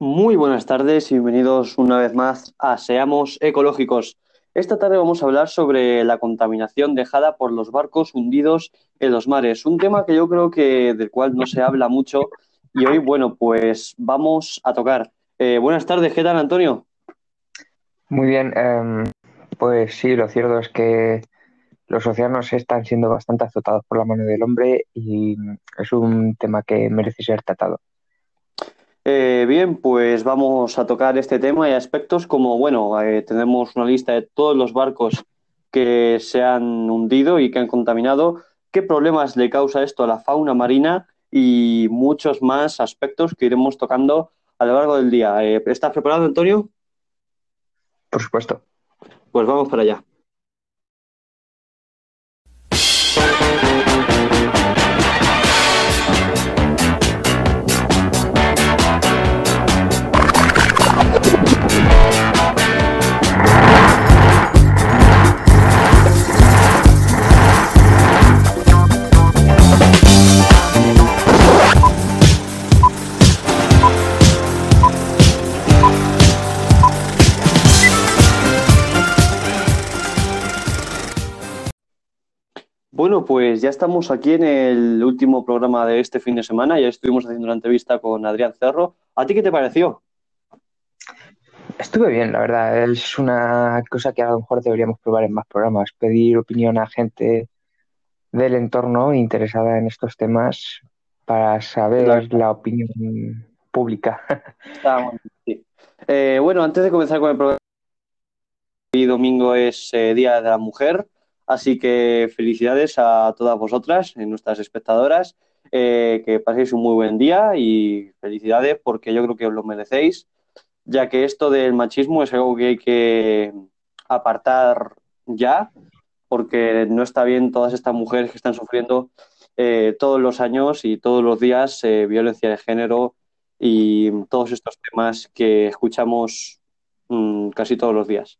Muy buenas tardes y bienvenidos una vez más a Seamos Ecológicos. Esta tarde vamos a hablar sobre la contaminación dejada por los barcos hundidos en los mares, un tema que yo creo que del cual no se habla mucho y hoy, bueno, pues vamos a tocar. Eh, buenas tardes, ¿qué tal, Antonio? Muy bien, em, pues sí, lo cierto es que los océanos están siendo bastante azotados por la mano del hombre y es un tema que merece ser tratado. Eh, bien, pues vamos a tocar este tema y aspectos como, bueno, eh, tenemos una lista de todos los barcos que se han hundido y que han contaminado, qué problemas le causa esto a la fauna marina y muchos más aspectos que iremos tocando a lo largo del día. Eh, ¿estás preparado, Antonio? Por supuesto. Pues vamos para allá. Pues ya estamos aquí en el último programa de este fin de semana. Ya estuvimos haciendo una entrevista con Adrián Cerro. ¿A ti qué te pareció? Estuve bien, la verdad. Es una cosa que a lo mejor deberíamos probar en más programas. Pedir opinión a gente del entorno interesada en estos temas para saber Claro. la opinión pública. Ah, bueno, sí. Eh, bueno, antes de comenzar con el programa, hoy domingo es eh, Día de la Mujer, así que felicidades a todas vosotras, eh, nuestras espectadoras, eh, que paséis un muy buen día y felicidades porque yo creo que os lo merecéis, ya que esto del machismo es algo que hay que apartar ya, porque no está bien todas estas mujeres que están sufriendo eh, todos los años y todos los días eh, violencia de género y todos estos temas que escuchamos mm, casi todos los días.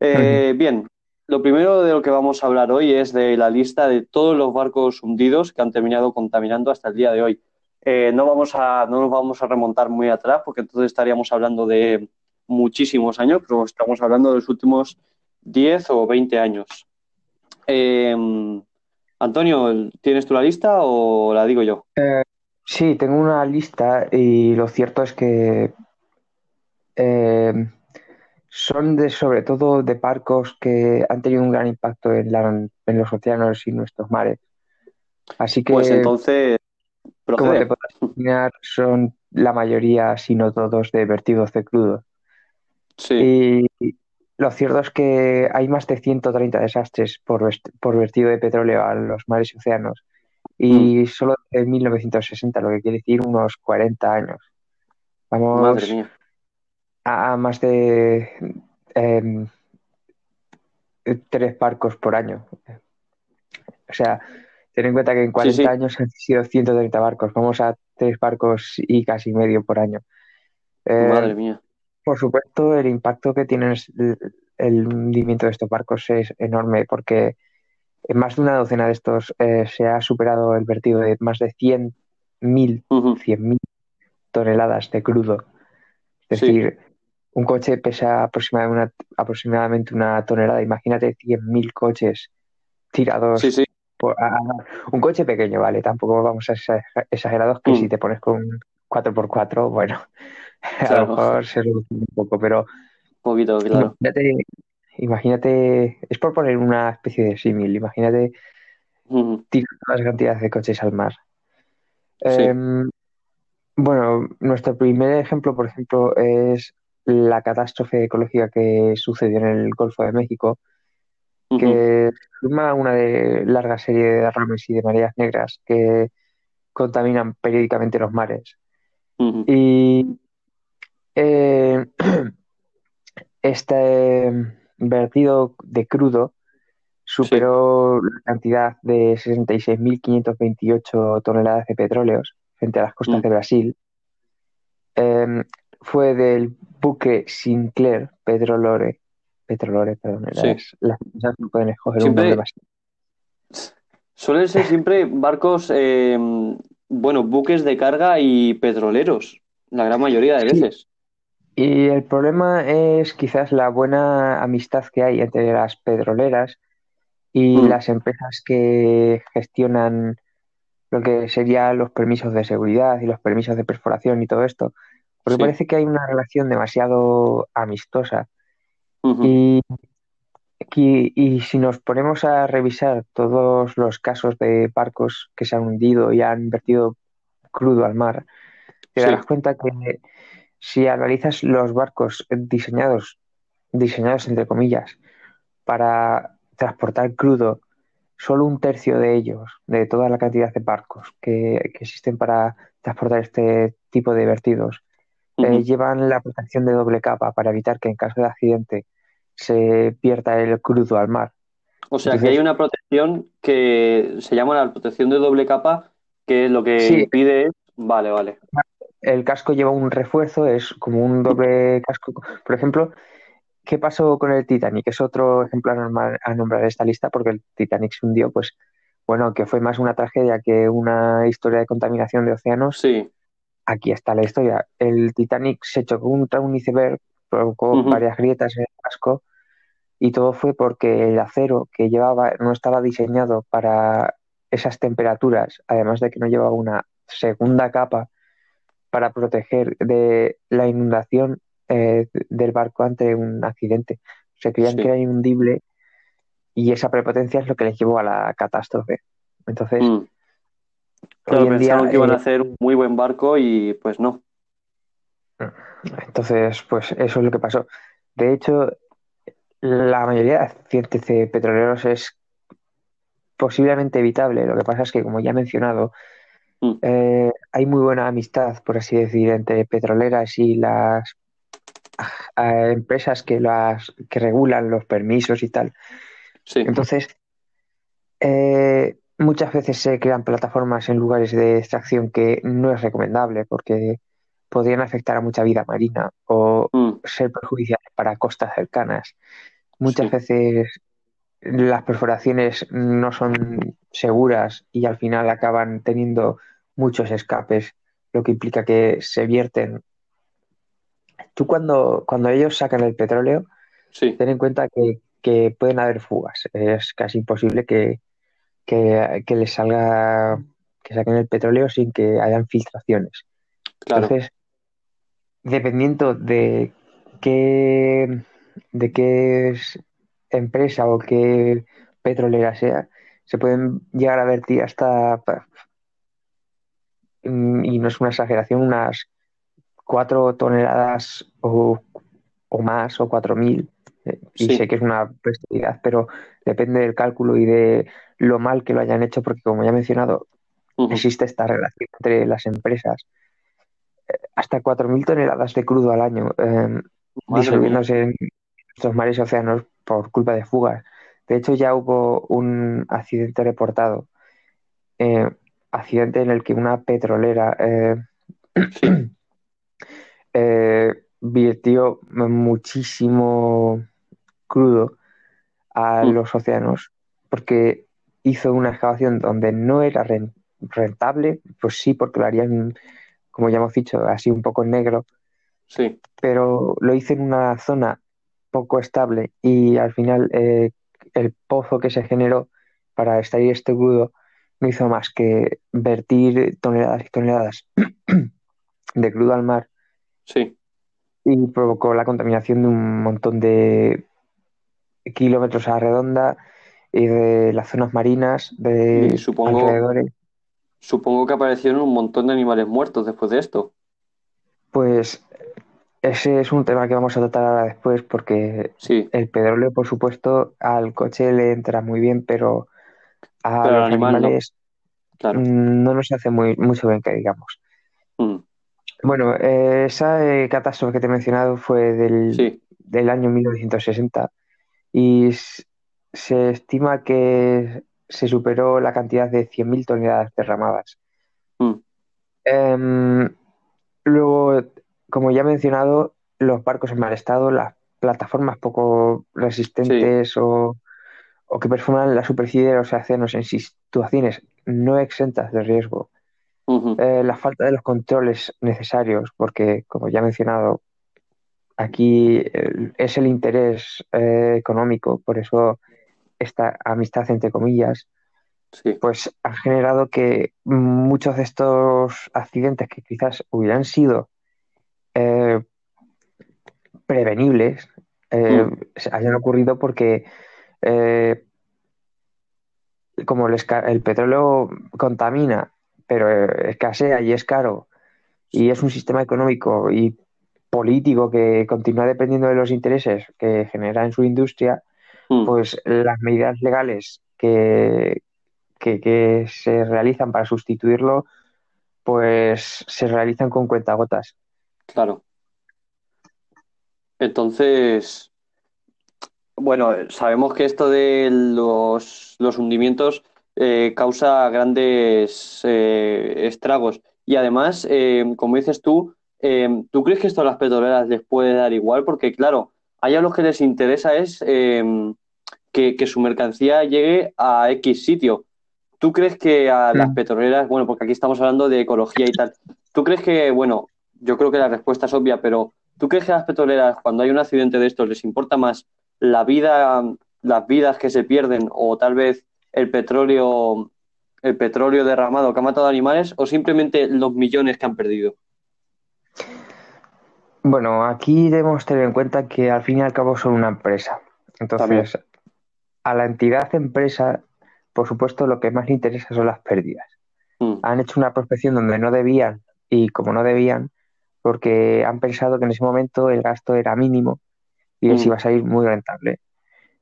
Eh, bien, lo primero de lo que vamos a hablar hoy es de la lista de todos los barcos hundidos que han terminado contaminando hasta el día de hoy. Eh, no vamos a, no nos vamos a remontar muy atrás porque entonces estaríamos hablando de muchísimos años, pero estamos hablando de los últimos 10 o 20 años. Eh, Antonio, ¿tienes tú la lista o la digo yo? Sí, tengo una lista y lo cierto es que eh, son de sobre todo de barcos que han tenido un gran impacto en, la- en los océanos y nuestros mares. Así que, Pues entonces, como te podrás imaginar, son la mayoría, si no todos, de vertidos de crudo. Sí, Y lo cierto es que hay más de 130 desastres por, por vertido de petróleo a los mares y océanos. Mm, Y solo en 1960, lo que quiere decir unos 40 años. madre Vamos mía. A, más de em, tres barcos por año. O sea, ten en cuenta que en Sí, 40 sí, años han sido 130 barcos. Vamos a tres barcos y casi medio por año. Eh, madre mía. por supuesto, el impacto que tiene el, el hundimiento de estos barcos es enorme porque en más de una docena de estos eh, se ha superado el vertido de más de 100.000 Ujú, 100.000 toneladas de crudo. Es Sí, decir, un coche pesa aproximadamente una, aproximadamente una tonelada. Imagínate 100.000 coches sí, tirados sí. por... a- a- un coche pequeño, ¿vale? Tampoco vamos a ser exagerados que si Mm, te pones con un 4x4, bueno, a lo mejor se reduce un poco, pero un poquito, claro. imagínate, imagínate, es por poner una especie de símil, imagínate Ujú, tirar todas las cantidades de coches al mar. Sí, Em, bueno, nuestro primer ejemplo, por ejemplo, es la catástrofe ecológica que sucedió en el Golfo de México, que forma una de larga serie de derrames y de mareas negras que contaminan periódicamente los mares. Y eh, este vertido de crudo Sí, superó la cantidad de 66.528 toneladas de petróleos frente a las costas mm, de Brasil. Eh, fue del buque Sinclair Petrolore. Petrolore, perdón, sí. las, las empresas no pueden escoger un nombre más. suelen ser siempre barcos, eh, bueno, buques de carga y petroleros, la gran mayoría de Sí, veces. Y el problema es quizás la buena amistad que hay entre las petroleras y Mm, las empresas que gestionan lo que serían los permisos de seguridad y los permisos de perforación y todo esto, porque sí. parece que hay una relación demasiado amistosa. Y, y, y si nos ponemos a revisar todos los casos de barcos que se han hundido y han vertido crudo al mar, te darás cuenta que si analizas los barcos diseñados, diseñados entre comillas, para transportar crudo, solo un tercio de ellos, de toda la cantidad de barcos que, que existen para transportar este tipo de vertidos, eh, llevan la protección de doble capa para evitar que en caso de accidente se pierda el crudo al mar. O sea que hay una protección que se llama la protección de doble capa, que lo que sí, impide es. Vale, vale. el casco lleva un refuerzo, es como un doble casco. Por ejemplo, ¿qué pasó con el Titanic? Es otro ejemplo a, normal- a nombrar en esta lista porque el Titanic se hundió, pues bueno, que fue más una tragedia que una historia de contaminación de océanos. Sí. Aquí está la historia. El Titanic se chocó contra un iceberg, provocó varias grietas en el casco y todo fue porque el acero que llevaba no estaba diseñado para esas temperaturas, además de que no llevaba una segunda capa para proteger de la inundación eh, del barco ante un accidente. Se creían que era inundible y esa prepotencia es lo que les llevó a la catástrofe. Entonces, Mm. Claro, día, pensaron que iban a hacer un muy buen barco y pues no. entonces, pues eso es lo que pasó. De hecho, la mayoría de accidentes de petroleros es posiblemente evitable. Lo que pasa es que, como ya he mencionado, Mm, eh, hay muy buena amistad, por así decir, entre petroleras y las empresas que las que regulan los permisos y tal. Sí, Entonces, eh, muchas veces se crean plataformas en lugares de extracción que no es recomendable porque podrían afectar a mucha vida marina o Mm, ser perjudiciales para costas cercanas. Muchas sí, veces las perforaciones no son seguras y al final acaban teniendo muchos escapes, lo que implica que se vierten. Tú cuando, cuando ellos sacan el petróleo, sí, ten en cuenta que, que pueden haber fugas. Es casi imposible que, que, que les salga, que saquen el petróleo sin que hayan filtraciones. claro. Entonces, dependiendo de qué, de qué es- empresa o qué petrolera sea, se pueden llegar a vertir hasta, y no es una exageración, unas cuatro toneladas o, o más, o cuatro mil. Eh, Y sé que es una bestialidad, pero depende del cálculo y de lo mal que lo hayan hecho, porque como ya he mencionado, existe esta relación entre las empresas. Hasta 4.000 toneladas de crudo al año eh, mía. disolviéndose en nuestros mares y océanos por culpa de fugas. De hecho, ya hubo un accidente reportado, eh, accidente en el que una petrolera eh, Sí. eh, virtió muchísimo crudo a Mm, los océanos porque hizo una excavación donde no era ren- rentable, pues sí, porque lo harían, como ya hemos dicho, así un poco en negro, Sí. pero lo hice en una zona poco estable y al final eh, el pozo que se generó para extraer este crudo no hizo más que vertir toneladas y toneladas de crudo al mar Sí. y provocó la contaminación de un montón de kilómetros a la redonda y de las zonas marinas Y de supongo, alrededores. supongo que aparecieron un montón de animales muertos después de esto. Pues ese es un tema que vamos a tratar ahora después porque Sí. el petróleo, por supuesto, al coche le entra muy bien, pero a Pero los animal no. animales Claro. no nos hace muy, mucho bien que digamos. Mm, Bueno, eh, esa eh, catástrofe que te he mencionado fue del, Sí. del año 1960 y se estima que se superó la cantidad de 100.000 toneladas derramadas. Mm, Em, luego, como ya he mencionado, los barcos en mal estado, las plataformas poco Sí. resistentes o, o que perforan la superficie de los océanos en situaciones no exentas de riesgo. Eh, la falta de los controles necesarios, porque, como ya he mencionado, aquí es el interés eh, económico, por eso esta amistad entre comillas, Sí. pues ha generado que muchos de estos accidentes que quizás hubieran sido eh, prevenibles eh, Mm, hayan ocurrido porque como el, el petróleo contamina, pero escasea y es caro, y es un sistema económico y político que continúa dependiendo de los intereses que genera en su industria, mm, pues las medidas legales que, que, que se realizan para sustituirlo, pues se realizan con cuentagotas. claro. Entonces, bueno, sabemos que esto de los, los hundimientos eh, causa grandes eh, estragos. Y además, eh, como dices tú, eh, ¿tú crees que esto a las petroleras les puede dar igual? Porque, claro, a ellos lo que les interesa es eh, que, que su mercancía llegue a X sitio. ¿Tú crees que a las Mm. petroleras, bueno, porque aquí estamos hablando de ecología y tal, ¿tú crees que, bueno, yo creo que la respuesta es obvia, pero ¿tú crees que a las petroleras, cuando hay un accidente de estos, les importa más la vida, las vidas que se pierden o tal vez el petróleo, el petróleo derramado que ha matado animales o simplemente los millones que han perdido? Bueno, aquí debemos tener en cuenta que al fin y al cabo son una empresa. También. Entonces, a la entidad empresa, por supuesto, lo que más le interesa son las pérdidas. Mm, Han hecho una prospección donde no debían y como no debían, porque han pensado que en ese momento el gasto era mínimo y les mm, iba a salir muy rentable.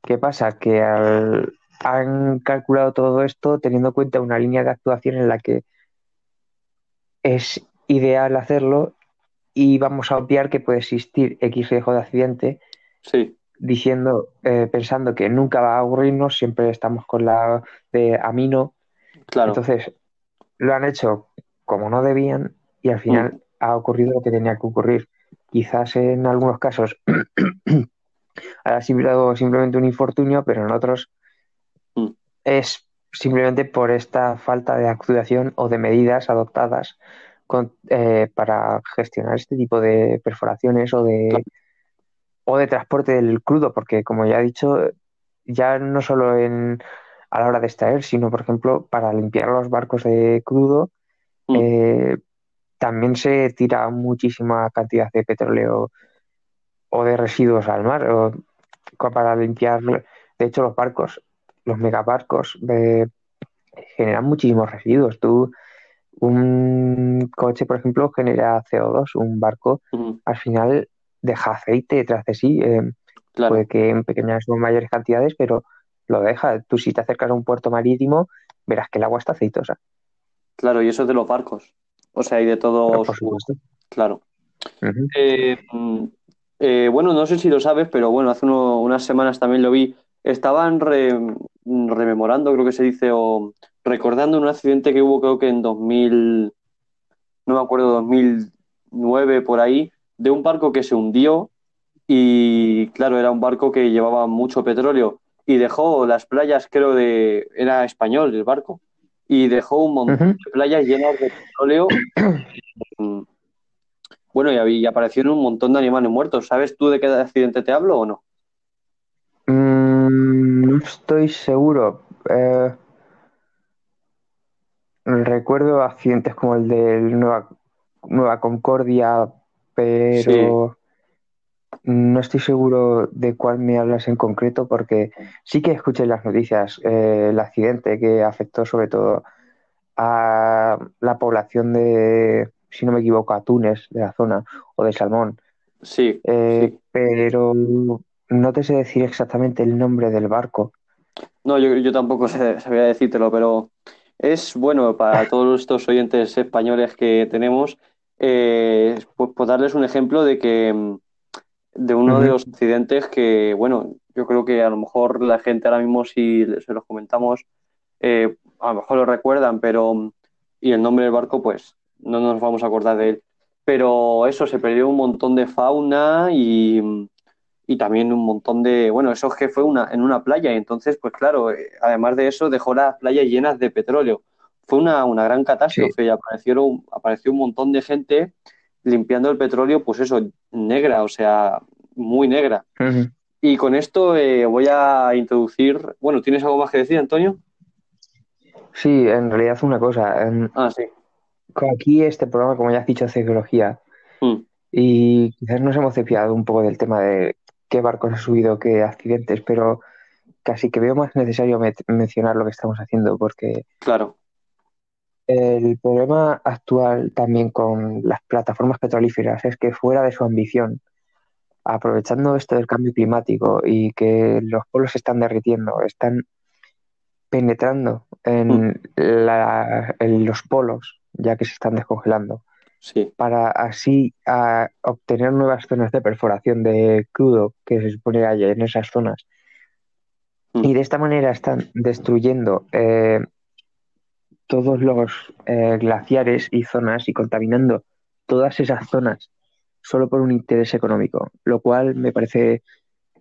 ¿Qué pasa? Que al- han calculado todo esto teniendo en cuenta una línea de actuación en la que es ideal hacerlo y vamos a obviar que puede existir X riesgo de accidente sí, diciendo, eh, pensando que nunca va a ocurrirnos, siempre estamos con la de amino. claro. Entonces, lo han hecho como no debían y al Mm, final ha ocurrido lo que tenía que ocurrir. Quizás en algunos casos ha sido simplemente un infortunio, pero en otros mm, es simplemente por esta falta de actuación o de medidas adoptadas con- eh, para gestionar este tipo de perforaciones o claro. de, o de transporte del crudo, porque como ya he dicho, ya no solo en, a la hora de extraer, sino por ejemplo para limpiar los barcos de crudo, Mm, eh, también se tira muchísima cantidad de petróleo o de residuos al mar o para limpiar. De hecho, los barcos, los megabarcos, eh, generan muchísimos residuos. Tú, un coche, por ejemplo, genera CO2, un barco al final deja aceite detrás de sí. eh, claro. puede que en pequeñas o mayores cantidades, pero lo deja. Tú si te acercas a un puerto marítimo, verás que el agua está aceitosa, Claro, y eso es de los barcos. O sea, hay de pero todos, por supuesto. claro. Eh, mm, eh, bueno, no sé si lo sabes, pero bueno, hace uno- unas semanas también lo vi. Estaban re- rememorando, creo que se dice, o recordando un accidente que hubo, creo que en 2000, no me acuerdo, 2009 por ahí, de un barco que se hundió y, claro, era un barco que llevaba mucho petróleo y dejó las playas, creo, de, era español el barco, y dejó un montón de playas llenas de petróleo. Mm, Bueno, y aparecieron un montón de animales muertos. ¿Sabes tú de qué accidente te hablo o no? Mm, no estoy seguro. Eh, recuerdo accidentes como el de Nueva, Nueva Concordia, pero no estoy seguro de cuál me hablas en concreto porque sí que escuché en las noticias eh, el accidente que afectó sobre todo a la población de, si no me equivoco, a Túnez, de la zona, o de Salmón. Sí, Eh, sí. pero no te sé decir exactamente el nombre del barco. No, yo, yo tampoco sé- sabía decírtelo, pero es bueno para todos estos oyentes españoles que tenemos, eh, pues, pues darles un ejemplo de que mm, de uno de los accidentes que, bueno, yo creo que a lo mejor la gente ahora mismo si se los comentamos, eh, a lo mejor lo recuerdan, pero mm, y el nombre del barco, pues no nos vamos a acordar de él. Pero eso, se perdió un montón de fauna y, mm, y también un montón de, bueno, eso es que fue una, en una playa, y entonces, pues claro, eh, además de eso, dejó las playas llenas de petróleo. Fue una, una gran Sí. catástrofe y aparecieron, apareció un montón de gente limpiando el petróleo, pues eso, negra, o sea, muy negra. Y con esto eh, voy a introducir, bueno, ¿tienes algo más que decir, Antonio? Sí, en realidad una cosa. em, Ah, sí. Aquí este programa, como ya has dicho, es de geología Mm, y quizás nos hemos desviado un poco del tema de qué barcos ha subido, qué accidentes, pero casi que veo más necesario mencionar lo que estamos haciendo porque claro, el problema actual también con las plataformas petrolíferas es que fuera de su ambición, aprovechando esto del cambio climático y que los polos se están derritiendo, están penetrando Mm, en la- en los polos, ya que se están descongelando. Sí, para así a, obtener nuevas zonas de perforación de crudo que se supone que hay en esas zonas. Mm, Y de esta manera están destruyendo eh, todos los eh, glaciares y zonas y contaminando todas esas zonas solo por un interés económico, lo cual me parece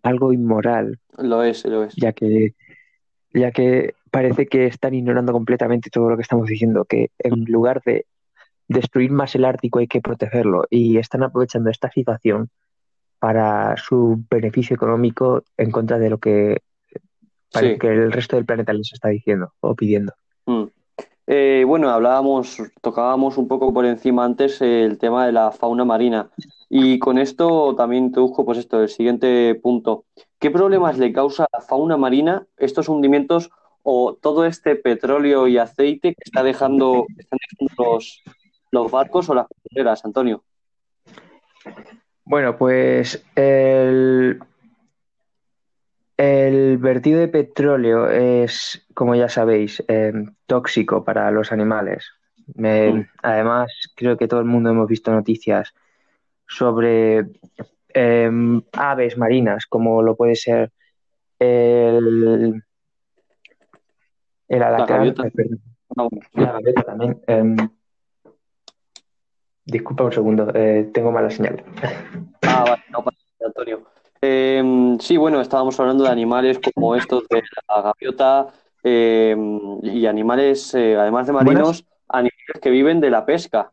algo inmoral, lo es, lo es. ya que, ya que parece que están ignorando completamente todo lo que estamos diciendo, que en lugar de destruir más el Ártico hay que protegerlo y están aprovechando esta situación para su beneficio económico en contra de lo que, para Sí. que el resto del planeta les está diciendo o pidiendo. Mm. Eh, bueno, hablábamos, tocábamos un poco por encima antes el tema de la fauna marina. Y con esto también introduzco pues esto, el siguiente punto. ¿Qué problemas le causa a la fauna marina estos hundimientos o todo este petróleo y aceite que está dejando, que están dejando los, los barcos o las petroleras, Antonio? Bueno, pues el, el vertido de petróleo es, como ya sabéis, eh, tóxico para los animales. Mm. además, creo que todo el mundo hemos visto noticias sobre em, aves marinas, como lo puede ser el, el alacrán, gaviota. eh, perdón, No, bueno, la gaviota también. Em, disculpa un segundo, eh, tengo mala señal. Ah, vale, no pasa nada, Antonio. Eh, sí, bueno, estábamos hablando de animales como estos de la gaviota eh, y animales, eh, además de marinos, animales que viven de la pesca.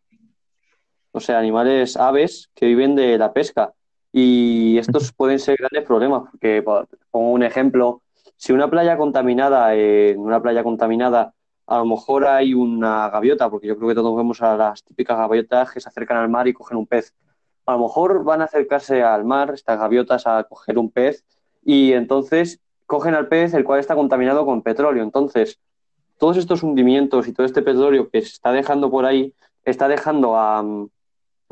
O sea, animales, aves que viven de la pesca. Y estos pueden ser grandes problemas, porque, por- pongo un ejemplo, si una playa contaminada, eh, en una playa contaminada, a lo mejor hay una gaviota, porque yo creo que todos vemos a las típicas gaviotas que se acercan al mar y cogen un pez. A lo mejor van a acercarse al mar, estas gaviotas, a coger un pez, y entonces cogen al pez, el cual está contaminado con petróleo. Entonces, todos estos hundimientos y todo este petróleo que se está dejando por ahí, está dejando a,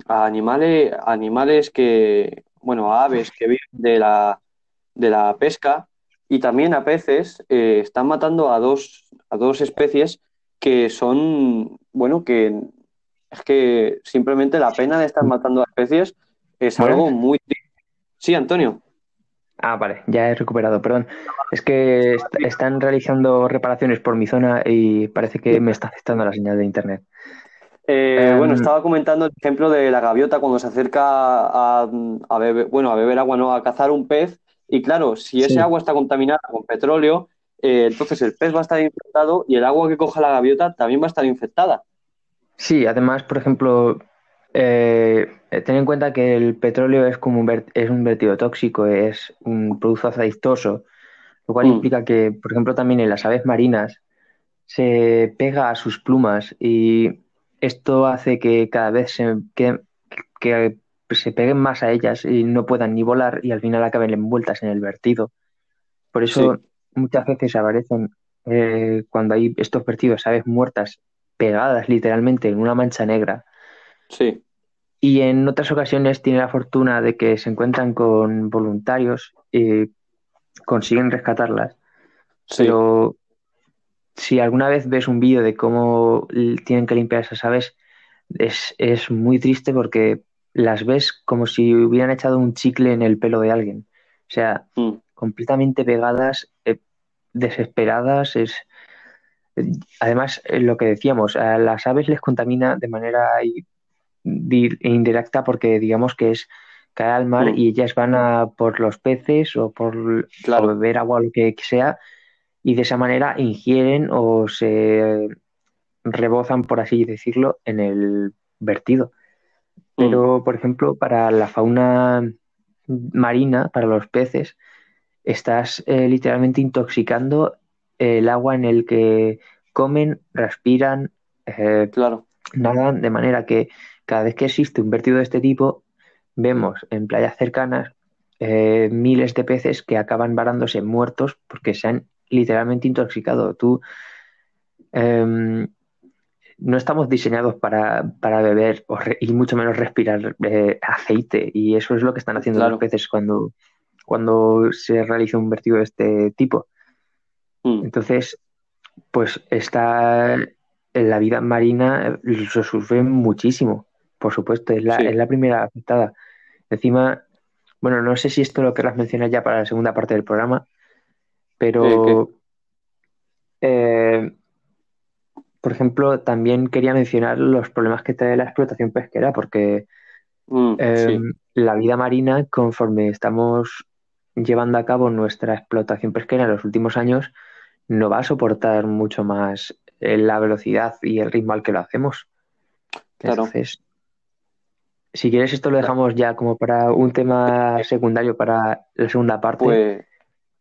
animales, animales que, bueno, a aves que viven de la, de la pesca y también a peces, eh, están matando a dos, a dos especies que son, bueno, que es que simplemente la pena de estar matando a especies es Bueno. algo muy triste. Sí, Antonio. Ah, vale, ya he recuperado, perdón. Es que est- están realizando reparaciones por mi zona y parece que me está afectando la señal de internet. Eh, Em, bueno, estaba comentando el ejemplo de la gaviota cuando se acerca a, a beber, bueno, a beber agua, no, a cazar un pez. Y claro, si ese Sí. agua está contaminada con petróleo, eh, entonces el pez va a estar infectado y el agua que coja la gaviota también va a estar infectada. Sí, además, por ejemplo, eh, ten en cuenta que el petróleo es como un, es un vertido tóxico, es un producto aceitoso, lo cual Mm. implica que, por ejemplo, también en las aves marinas se pega a sus plumas y esto hace que cada vez se, que, que se peguen más a ellas y no puedan ni volar y al final acaben envueltas en el vertido. Por eso muchas veces aparecen eh, cuando hay estos vertidos, aves muertas pegadas literalmente en una mancha negra. Sí, Y en otras ocasiones tiene la fortuna de que se encuentran con voluntarios y consiguen rescatarlas. sí, Pero si alguna vez ves un vídeo de cómo tienen que limpiar esas aves, es, es muy triste porque las ves como si hubieran echado un chicle en el pelo de alguien. O sea, Mm. completamente pegadas, eh, desesperadas. Es... Además, eh, lo que decíamos, a las aves les contamina de manera indirecta porque digamos que es caer al mar Mm. y ellas van a por los peces o por Claro. o beber agua o lo que sea y de esa manera ingieren o se rebozan, por así decirlo, en el vertido. Pero, por ejemplo, para la fauna marina, para los peces, estás eh, literalmente intoxicando el agua en el que comen, respiran, eh, Claro, nadan, de manera que cada vez que existe un vertido de este tipo, vemos en playas cercanas eh, miles de peces que acaban varándose muertos porque se han literalmente intoxicado. Tú em, no estamos diseñados para, para beber o re- y mucho menos respirar eh, aceite y eso es lo que están haciendo los peces cuando, cuando se realiza un vertido de este tipo. Mm, Entonces, pues está en la vida marina lo sufren muchísimo, por supuesto, es la, es la primera afectada. Encima, bueno, no sé si esto lo querrás mencionar ya para la segunda parte del programa, pero eh, por ejemplo, también quería mencionar los problemas que trae la explotación pesquera, porque Mm, eh, sí, la vida marina, conforme estamos llevando a cabo nuestra explotación pesquera en los últimos años, no va a soportar mucho más eh, la velocidad y el ritmo al que lo hacemos. claro. Entonces, si quieres, esto lo dejamos ya como para un tema secundario para la segunda parte Pues,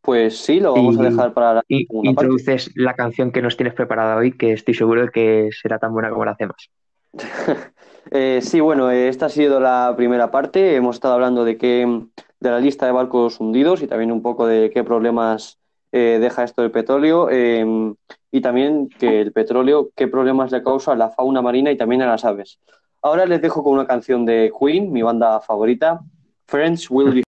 pues sí, lo vamos a dejar para la y segunda parte. introduces la canción que nos tienes preparada hoy, que estoy seguro de que será tan buena como la hacemos. Eh, sí, bueno, esta ha sido la primera parte. Hemos estado hablando de qué, de la lista de barcos hundidos y también un poco de qué problemas eh, deja esto del petróleo eh, y también que el petróleo, qué problemas le causa a la fauna marina y también a las aves. Ahora les dejo con una canción de Queen, mi banda favorita, Friends Will Be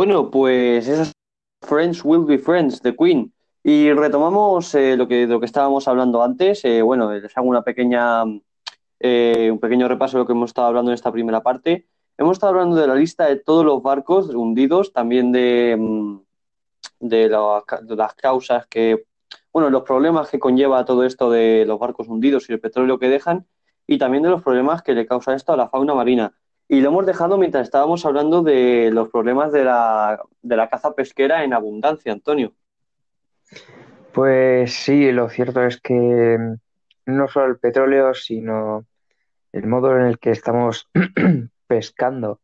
Bueno, pues esas Friends Will Be Friends de Queen. Y retomamos eh, lo que, de lo que estábamos hablando antes. Eh, bueno, les hago una pequeña, eh, un pequeño repaso de lo que hemos estado hablando en esta primera parte. Hemos estado hablando de la lista de todos los barcos hundidos, también de, mm, la- de las causas que, bueno, los problemas que conlleva todo esto de los barcos hundidos y el petróleo que dejan, y también de los problemas que le causa esto a la fauna marina. Y lo hemos dejado mientras estábamos hablando de los problemas de la, de la caza pesquera en abundancia, Antonio. Pues sí, lo cierto es que no solo el petróleo, sino el modo en el que estamos pescando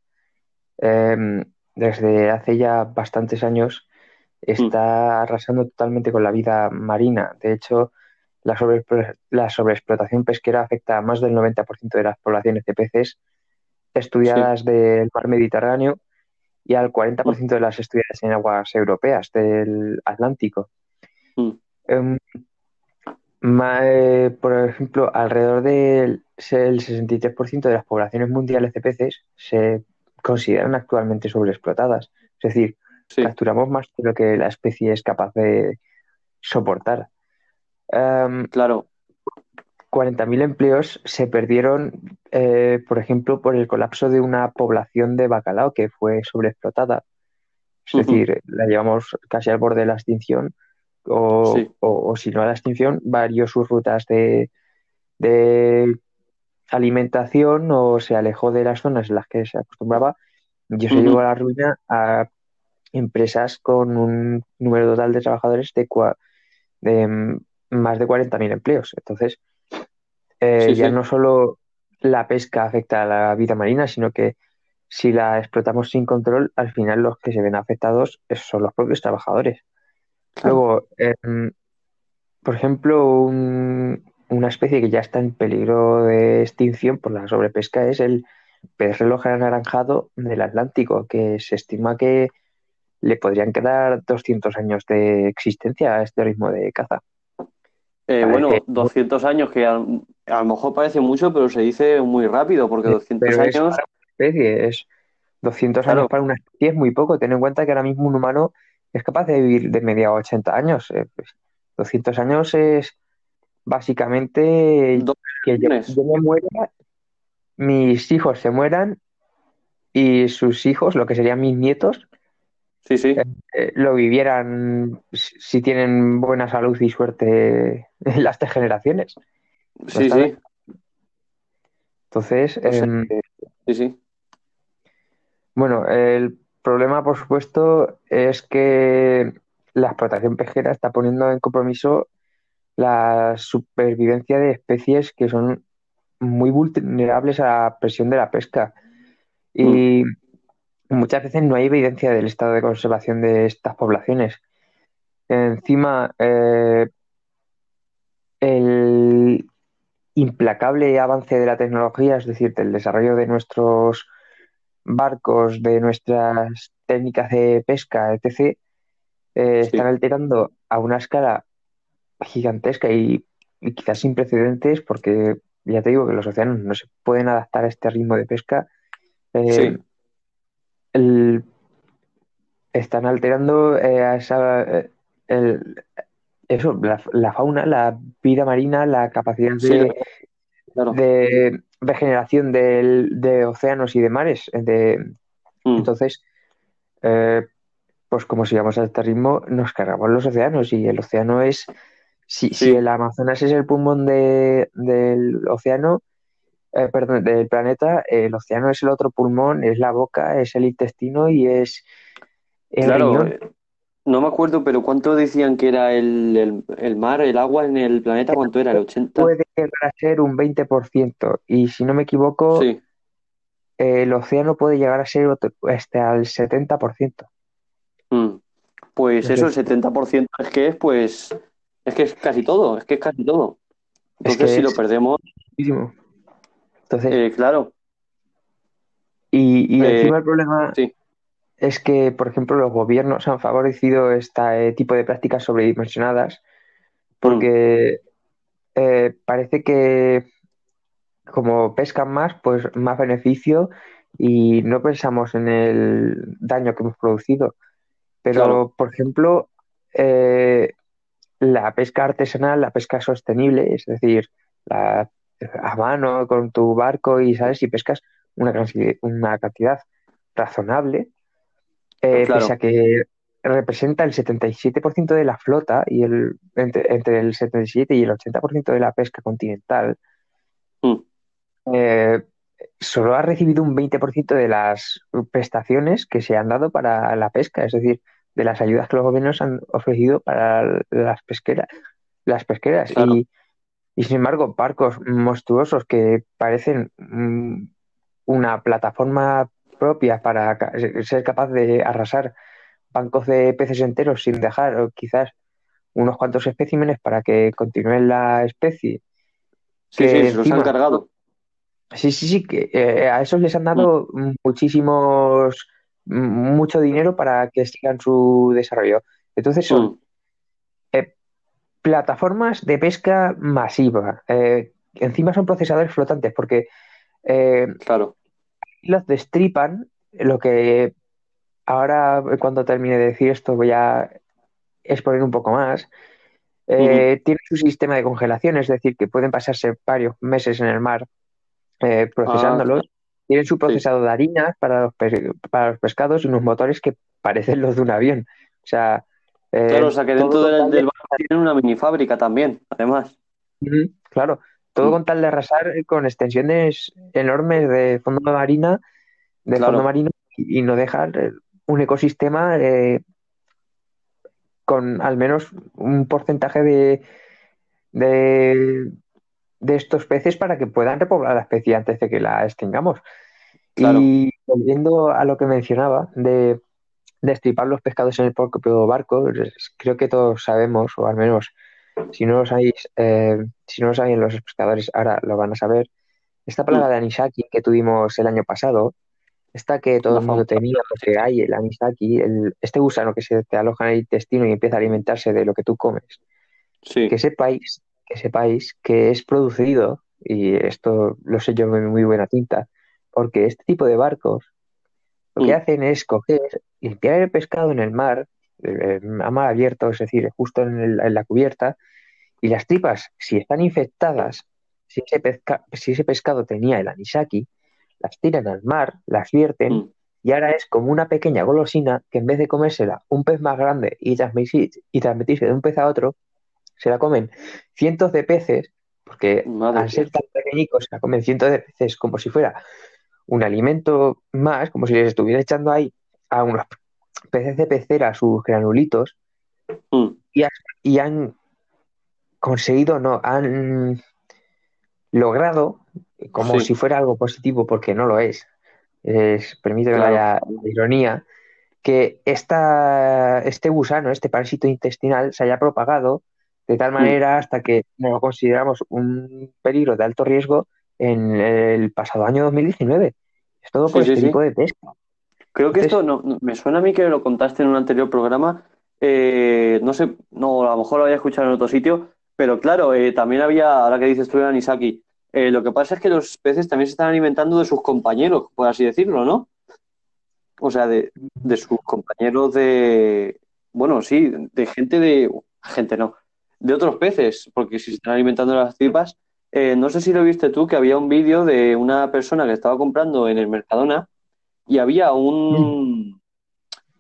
em, desde hace ya bastantes años está arrasando totalmente con la vida marina. De hecho, la, sobreexplo- la sobreexplotación pesquera afecta a más del 90% de las poblaciones de peces estudiadas del mar Mediterráneo y al 40% de las estudiadas en aguas europeas del Atlántico. Mm. Em, ma- eh, por ejemplo, alrededor del el 63% de las poblaciones mundiales de peces se consideran actualmente sobreexplotadas. Es decir, Sí, capturamos más de lo que la especie es capaz de soportar. Em, claro. 40.000 empleos se perdieron, eh, por ejemplo, por el colapso de una población de bacalao que fue sobreexplotada. Es decir, la llevamos casi al borde de la extinción, o, Sí. o- o si no a la extinción, varió sus rutas de, de alimentación o se alejó de las zonas en las que se acostumbraba y eso Ujú. llevó a la ruina a empresas con un número total de trabajadores de, de mm, más de 40.000 empleos. Entonces, eh, Sí, ya sí. no solo la pesca afecta a la vida marina, sino que si la explotamos sin control, al final los que se ven afectados son los propios trabajadores. Luego, em, por ejemplo, un- una especie que ya está en peligro de extinción por la sobrepesca es el pez reloj anaranjado del Atlántico, que se estima que le podrían quedar 200 años de existencia a este ritmo de caza. Eh, bueno, 200 años, que a, lo mejor parece mucho, pero se dice muy rápido, porque 200 Pero es años, para una especie, es 200 Claro. años para una especie es muy poco. Ten en cuenta que ahora mismo un humano es capaz de vivir de media a 80 años. eh, pues, 200 años es básicamente dos que yo, me muera, mis hijos se mueran y sus hijos, lo que serían mis nietos, Sí, sí, eh, lo vivieran si si tienen buena salud y suerte en las tres generaciones. Sí, sabes? sí, Entonces, O sea, em, sí, sí. Bueno, el problema, por supuesto, es que la explotación pesquera está poniendo en compromiso la supervivencia de especies que son muy vulnerables a la presión de la pesca. Y muchas veces no hay evidencia del estado de conservación de estas poblaciones. Encima, eh, el implacable avance de la tecnología, es decir, del desarrollo de nuestros barcos, de nuestras técnicas de pesca, etc., eh, Sí. están alterando a una escala gigantesca y, y quizás sin precedentes, porque ya te digo que los océanos no se pueden adaptar a este ritmo de pesca. Eh, Sí. el- están alterando eh, a esa, el- eso, la, la fauna, la vida marina, la capacidad Sí, de, claro. de regeneración del- de océanos y de mares. De, Mm. entonces, eh, pues como sigamos a este ritmo, nos cargamos los océanos y el océano es, si, Sí. si el Amazonas es el pulmón de- del océano, eh, perdón, del planeta, el océano es el otro pulmón, es la boca, es el intestino y es el Claro, riñón. Eh, no me acuerdo, pero ¿cuánto decían que era el, el, el mar, el agua en el planeta? ¿Cuánto era? ¿El 80? Puede llegar a ser un 20% y si no me equivoco, Sí, el océano puede llegar a ser otro- hasta el 70%. Mm. Pues eso, el 70% es que es, pues, es que es casi todo, es que es casi todo. Es Entonces, que si lo perdemos, muchísimo. Entonces, eh, claro, y, y eh, encima el problema sí. Es que, por ejemplo, los gobiernos han favorecido este tipo de prácticas sobredimensionadas Mm. porque eh, parece que como pescan más, pues más beneficio y no pensamos en el daño que hemos producido. Pero, Claro. por ejemplo, eh, la pesca artesanal, la pesca sostenible, es decir, la, a mano con tu barco y sabes si pescas una cantidad razonable, eh, Claro. pese a que representa el 77% de la flota y el, entre, entre el 77 y el 80% de la pesca continental, Mm, eh, solo ha recibido un 20% de las prestaciones que se han dado para la pesca, es decir, de las ayudas que los gobiernos han ofrecido para las pesqueras, las pesqueras. Claro. Y, y sin embargo, barcos monstruosos que parecen mm, una plataforma propia para ser capaz de arrasar bancos de peces enteros sin dejar quizás unos cuantos especímenes para que continúe la especie. Sí, Que sí, se los han cargado. Sí, sí, sí, que eh, a esos les han dado muchísimos, mucho dinero para que sigan su desarrollo. Entonces son Mm, plataformas de pesca masiva. Eh, encima son procesadores flotantes porque eh, claro. Los destripan, lo que ahora cuando termine de decir esto voy a exponer un poco más. Eh, Tiene su sistema de congelación, es decir, que pueden pasarse varios meses en el mar eh, procesándolos. Tienen su procesado de harinas para los, para los pescados y unos motores que parecen los de un avión. O sea, eh, Claro, o sea que dentro del, barco tienen una mini fábrica también, además. Claro, todo Mm. con tal de arrasar con extensiones enormes de fondo marina, de Claro. fondo marino y y no dejar eh, un ecosistema eh, con al menos un porcentaje de, de, de estos peces para que puedan repoblar la especie antes de que la extingamos. Claro. Y volviendo a lo que mencionaba de destripar los pescados en el propio barco, creo que todos sabemos, o al menos si no lo sabéis, eh, si no lo saben los pescadores, ahora lo van a saber. Esta plaga Mm. de anisaki que tuvimos el año pasado, esta que todo el mundo tenía, porque hay el anisaki, el, este gusano que se te aloja en el intestino y empieza a alimentarse de lo que tú comes, Sí, que sepáis, que sepáis que es producido, y esto lo sé yo en muy buena tinta, porque este tipo de barcos lo que Mm. hacen es coger, limpiar el pescado en el mar, eh, a mar abierto, es decir, justo en, el- en la cubierta, y las tripas, si están infectadas, si ese, pesca- si ese pescado tenía el anisaki, las tiran al mar, las vierten, Mm. y ahora es como una pequeña golosina que en vez de comérsela un pez más grande y transmitir- y transmitirse de un pez a otro, se la comen cientos de peces, porque Madre al ser tan pequeñicos se la comen cientos de peces como si fuera un alimento más, como si les estuviera echando ahí a unos peces de pecera sus granulitos Mm. y han conseguido, no, han logrado, como Sí. si fuera algo positivo, porque no lo es, es permíteme Claro. la, la ironía, que esta, este gusano, este parásito intestinal, se haya propagado de tal Mm. manera hasta que no lo consideramos un peligro de alto riesgo en el pasado año 2019. Es todo por Sí, este sí. tipo de pesca. Creo que esto no, no- me suena a mí que lo contaste en un anterior programa. eh, no sé, no, a lo mejor lo había escuchado en otro sitio, pero claro, eh, también había, ahora que dices tú en Anisaki, eh, lo que pasa es que los peces también se están alimentando de sus compañeros, por así decirlo, ¿no? O sea, de, de sus compañeros de, bueno, sí, de gente de, gente no, de otros peces, porque si se están alimentando las tripas, eh, no sé si lo viste tú, que había un vídeo de una persona que estaba comprando en el Mercadona y había un,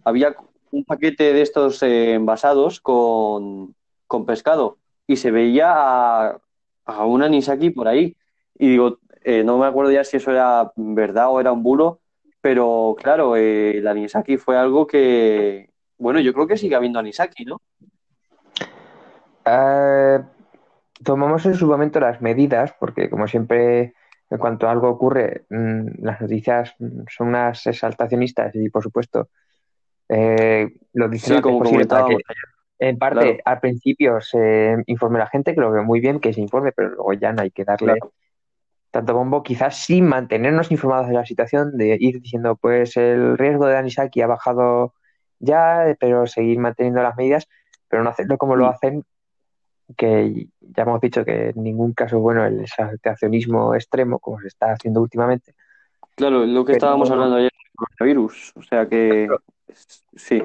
había un paquete de estos eh, envasados con, con pescado y se veía a, a un anisaki por ahí. Y digo, eh, no me acuerdo ya si eso era verdad o era un bulo, pero claro, eh, el anisaki fue algo que, bueno, yo creo que sigue habiendo anisaki, ¿no? Eh, tomamos en su momento las medidas, porque como siempre, en cuanto algo ocurre, mm, las noticias mm, son unas exaltacionistas y por supuesto eh, lo dicen Sí, como posible para que comentábamos. en parte Claro. al principio se informe la gente, que lo veo muy bien que se informe, pero luego ya no hay que darle Claro. tanto bombo, quizás sí mantenernos informados de la situación, de ir diciendo, pues el riesgo de anisaki ha bajado ya, pero seguir manteniendo las medidas, pero no hacerlo como lo Mm. hacen, que ya hemos dicho que en ningún caso bueno el exaltacionismo extremo, como se está haciendo últimamente. Claro, lo que Pero- estábamos hablando ayer del coronavirus. O sea que sí,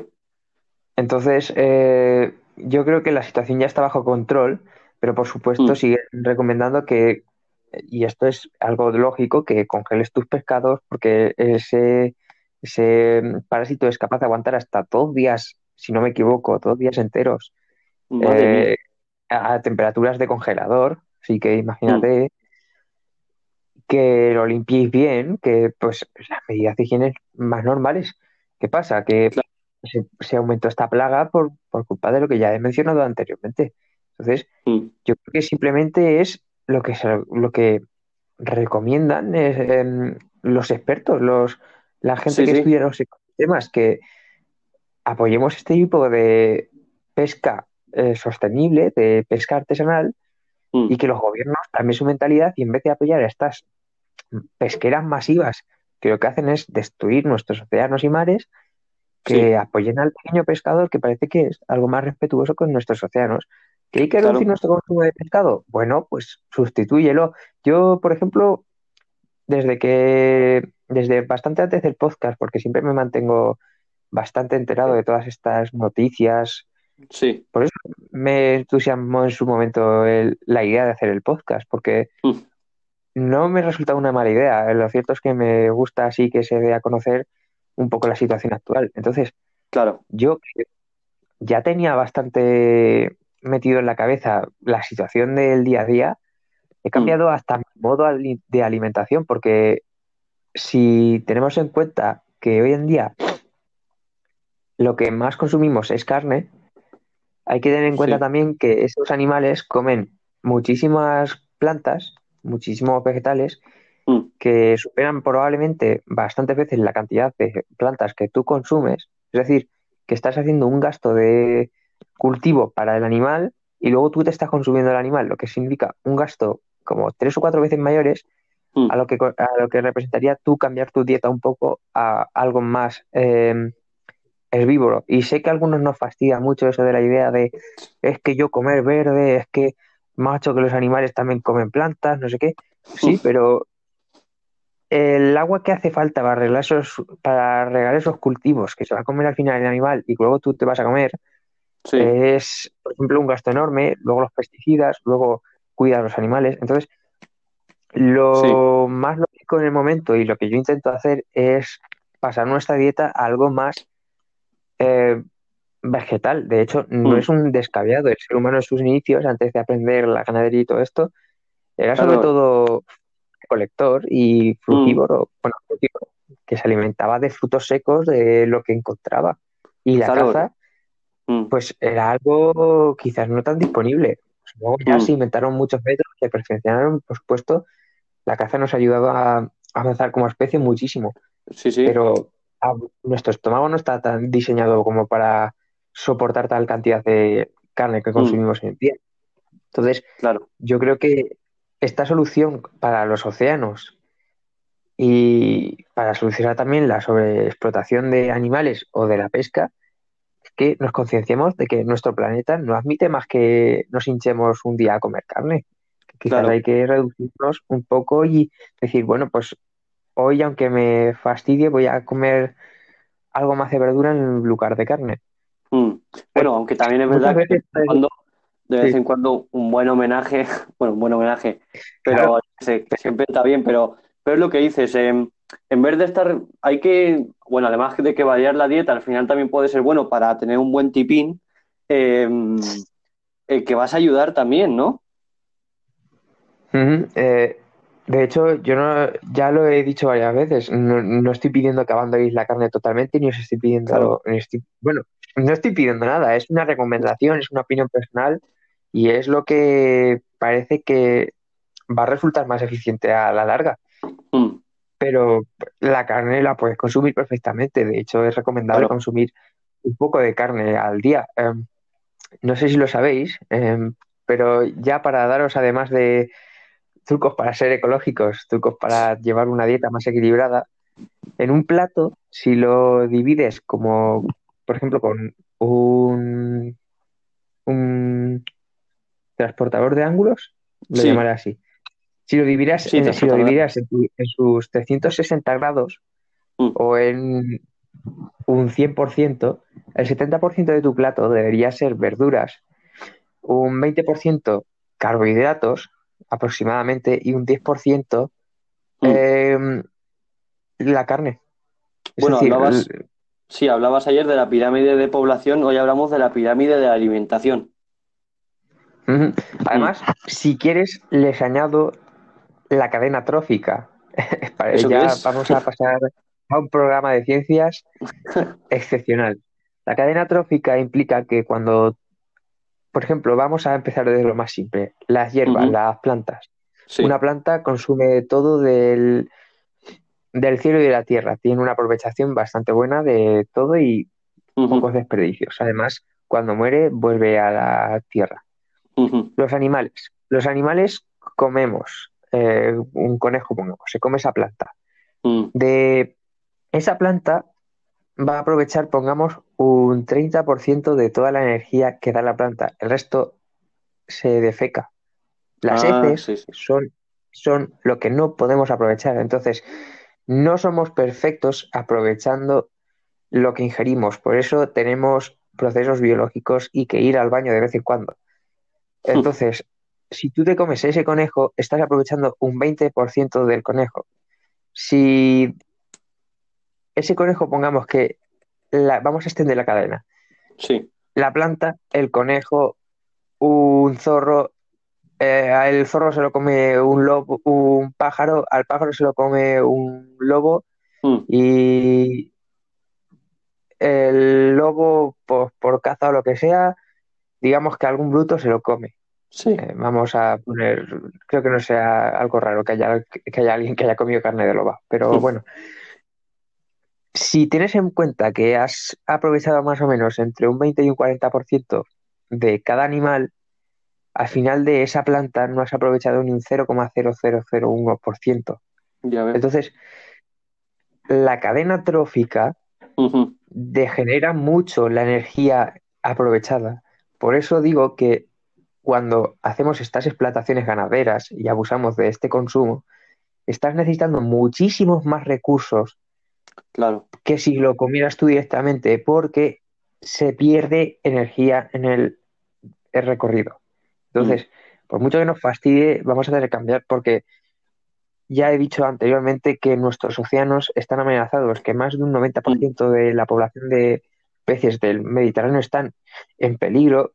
Entonces, eh, yo creo que la situación ya está bajo control, pero por supuesto Mm. siguen recomendando que, y esto es algo lógico, que congeles tus pescados porque ese, ese parásito es capaz de aguantar hasta dos días, si no me equivoco, dos días enteros madre eh, a temperaturas de congelador. Así que imagínate que lo limpiéis bien, que pues las medidas de higiene más normales. ¿Qué pasa? Que Claro. se, se aumentó esta plaga por, por culpa de lo que ya he mencionado anteriormente. Entonces, Mm. yo creo que simplemente es lo que, se- lo que recomiendan es, em, los expertos, los, la gente Sí, que sí. estudia los ecosistemas, que apoyemos este tipo de pesca eh, sostenible, de pesca artesanal, Mm. y que los gobiernos cambien su mentalidad y en vez de apoyar a estas pesqueras masivas que lo que hacen es destruir nuestros océanos y mares, que Sí. apoyen al pequeño pescador que parece que es algo más respetuoso con nuestros océanos. ¿Que hay que Claro. reducir nuestro consumo de pescado? Bueno, pues sustitúyelo. Yo, por ejemplo, desde que, desde bastante antes del podcast, porque siempre me mantengo bastante enterado de todas estas noticias, Sí. me entusiasmó en su momento el- la idea de hacer el podcast, porque Mm. no me resulta una mala idea. Lo cierto es que me gusta así que se dé a conocer un poco la situación actual. Entonces, Claro. yo ya tenía bastante metido en la cabeza la situación del día a día, he cambiado hasta mi modo de alimentación, porque si tenemos en cuenta que hoy en día lo que más consumimos es carne, hay que tener en cuenta Sí. también que esos animales comen muchísimas plantas, muchísimos vegetales, Mm. que superan probablemente bastantes veces la cantidad de plantas que tú consumes. Es decir, que estás haciendo un gasto de cultivo para el animal y luego tú te estás consumiendo el animal, lo que significa un gasto como tres o cuatro veces mayores Mm. a lo que, a lo que representaría tú cambiar tu dieta un poco a algo más eh, herbívoro. Y sé que a algunos nos fastidia mucho eso de la idea de es que yo comer verde, es que macho que los animales también comen plantas, no sé qué. Sí, pero el agua que hace falta para arreglar esos, para regar esos cultivos que se va a comer al final el animal y luego tú te vas a comer, Sí. es, por ejemplo, un gasto enorme, luego los pesticidas, luego cuidar a los animales. Entonces, lo más lógico en el momento y lo que yo intento hacer es pasar nuestra dieta a algo más eh, vegetal. De hecho, no Mm. es un descabellado. El ser humano en sus inicios, antes de aprender la ganadería y todo esto, era sobre todo colector y frugívoro, bueno, frugívoro, que se alimentaba de frutos secos, de lo que encontraba. Y la caza, Mm. pues era algo quizás no tan disponible. Pues luego ya se inventaron muchos métodos que perfeccionaron, por supuesto. La caza nos ha ayudado a avanzar como especie muchísimo, Sí, sí. pero a- nuestro estómago no está tan diseñado como para soportar tal cantidad de carne que Mm. consumimos en el día. Entonces, Claro. yo creo que esta solución para los océanos y para solucionar también la sobreexplotación de animales o de la pesca es que nos concienciemos de que nuestro planeta no admite más que nos hinchemos un día a comer carne. Que quizás Claro. hay que reducirnos un poco y decir, bueno, pues hoy, aunque me fastidie, voy a comer algo más de verdura en lugar de carne. Mm. Bueno, aunque también es verdad que de veces vez en cuando, de vez en cuando un buen homenaje, bueno, un buen homenaje, pero Claro. siempre está bien, pero, pero es lo que dices, em, en vez de estar, hay que, bueno, además de que variar la dieta, al final también puede ser bueno para tener un buen tipín, em, eh, que vas a ayudar también, ¿no? Eh, de hecho, yo no, ya lo he dicho varias veces, no, no estoy pidiendo que abandonéis la carne totalmente, ni os estoy pidiendo, Claro. ni estoy- bueno, no estoy pidiendo nada, es una recomendación, es una opinión personal y es lo que parece que va a resultar más eficiente a la larga. Mm. Pero la carne la puedes consumir perfectamente, de hecho es recomendable Claro. consumir un poco de carne al día. Em, no sé si lo sabéis, em, pero ya para daros además de trucos para ser ecológicos, trucos para llevar una dieta más equilibrada. En un plato, si lo divides como, por ejemplo, con un, un transportador de ángulos, lo Sí. llamaré así. Si lo dividieras, Sí, en, si lo acepto, dividieras en, en sus 360 grados Mm. o en un 100%, el 70% de tu plato debería ser verduras, un 20% carbohidratos aproximadamente y un 10% Mm. eh, la carne. Es Bueno, decir, hablabas- l- Sí, hablabas ayer de la pirámide de población, hoy hablamos de la pirámide de la alimentación. Ujú. Además, Mm. si quieres, les añado la cadena trófica. Para- ¿Eso qué ya es? vamos a pasar a un programa de ciencias excepcional. La cadena trófica implica que cuando, por ejemplo, vamos a empezar desde lo más simple, las hierbas, las plantas. Sí. Una planta consume todo del, del cielo y de la tierra. Tiene una aprovechación bastante buena de todo y pocos desperdicios. Además, cuando muere, vuelve a la tierra. Los animales. Los animales comemos. eh, un conejo, pongamos, se come esa planta. mm, De esa planta va a aprovechar, pongamos, un 30% de toda la energía que da la planta. El resto se defeca. Las Ah, heces sí, sí. son, son lo que no podemos aprovechar. Entonces, no somos perfectos aprovechando lo que ingerimos. Por eso tenemos procesos biológicos y que ir al baño de vez en cuando. Entonces, si tú te comes ese conejo, estás aprovechando un 20% del conejo. Si ese conejo, pongamos que la- vamos a extender la cadena. Sí. La planta, el conejo, un zorro, eh, al zorro se lo come un lobo, un pájaro, al pájaro se lo come un lobo mm, y el lobo, pues, por caza o lo que sea, digamos que algún bruto se lo come. Sí. Eh, vamos a poner, creo que no sea algo raro que haya, que haya alguien que haya comido carne de loba, pero bueno. Si tienes en cuenta que has aprovechado más o menos entre un 20 y un 40% de cada animal, al final de esa planta no has aprovechado ni un 0,0001%. Ya ves. Entonces, la cadena trófica degenera mucho la energía aprovechada. Por eso digo que cuando hacemos estas explotaciones ganaderas y abusamos de este consumo, estás necesitando muchísimos más recursos Claro. que si lo comieras tú directamente, porque se pierde energía en el, el recorrido. Entonces, por mucho que nos fastidie, vamos a tener que cambiar porque ya he dicho anteriormente que nuestros océanos están amenazados, que más de un 90% de la población de peces del Mediterráneo están en peligro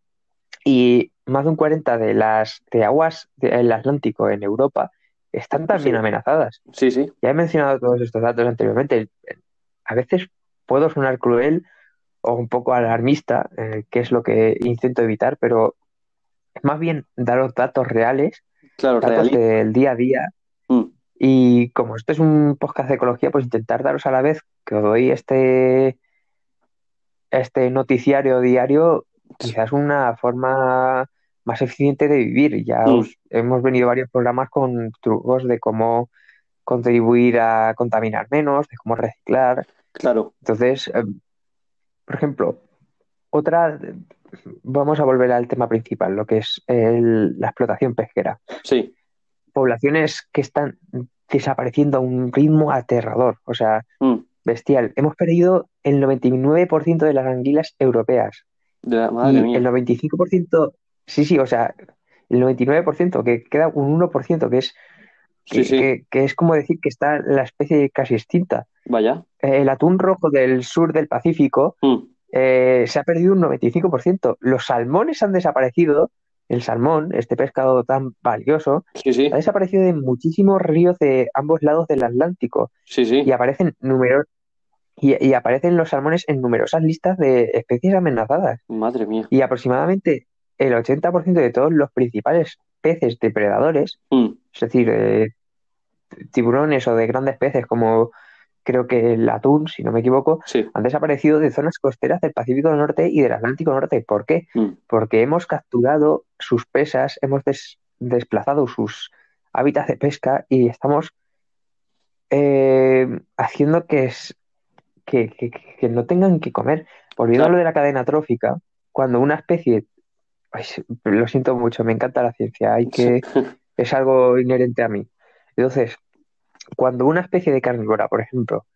y más de un 40% de las de aguas del Atlántico en Europa están también Sí. amenazadas. Sí, sí. Ya he mencionado todos estos datos anteriormente. A veces puedo sonar cruel o un poco alarmista, eh, que es lo que intento evitar, pero más bien daros datos reales, Claro, datos realista. del día a día. Mm, Y como esto es un podcast de ecología, pues intentar daros a la vez que os doy este, este noticiario diario, quizás una forma más eficiente de vivir. Ya Mm. os hemos venido varios programas con trucos de cómo contribuir a contaminar menos, de cómo reciclar. Claro. Entonces, eh, por ejemplo, otra, vamos a volver al tema principal, lo que es el- la explotación pesquera. Sí. Poblaciones que están desapareciendo a un ritmo aterrador, o sea, Mm, bestial. Hemos perdido el 99% de las anguilas europeas de la madre y mía. el 95%, sí, sí, o sea, el 99%, que queda un 1%, que es, que, sí. que- que es como decir que está la especie casi extinta. Vaya. El atún rojo del sur del Pacífico Mm, eh, se ha perdido un 95%. Los salmones han desaparecido. El salmón, este pescado tan valioso, Sí, ha desaparecido de muchísimos ríos de ambos lados del Atlántico Sí, sí. y aparecen números y, y aparecen los salmones en numerosas listas de especies amenazadas. Madre mía. Y aproximadamente el 80% de todos los principales peces depredadores, Mm, es decir, de tiburones o de grandes peces como creo que el atún, si no me equivoco, sí. han desaparecido de zonas costeras del Pacífico Norte y del Atlántico Norte. ¿Por qué? Mm, Porque hemos capturado sus presas, hemos des- desplazado sus hábitats de pesca y estamos eh, haciendo que, es, que, que- que no tengan que comer. Volviendo a Claro. lo de la cadena trófica, cuando una especie, ay, lo siento mucho, me encanta la ciencia, hay que es algo inherente a mí. Entonces, cuando una especie de carnívora, por ejemplo,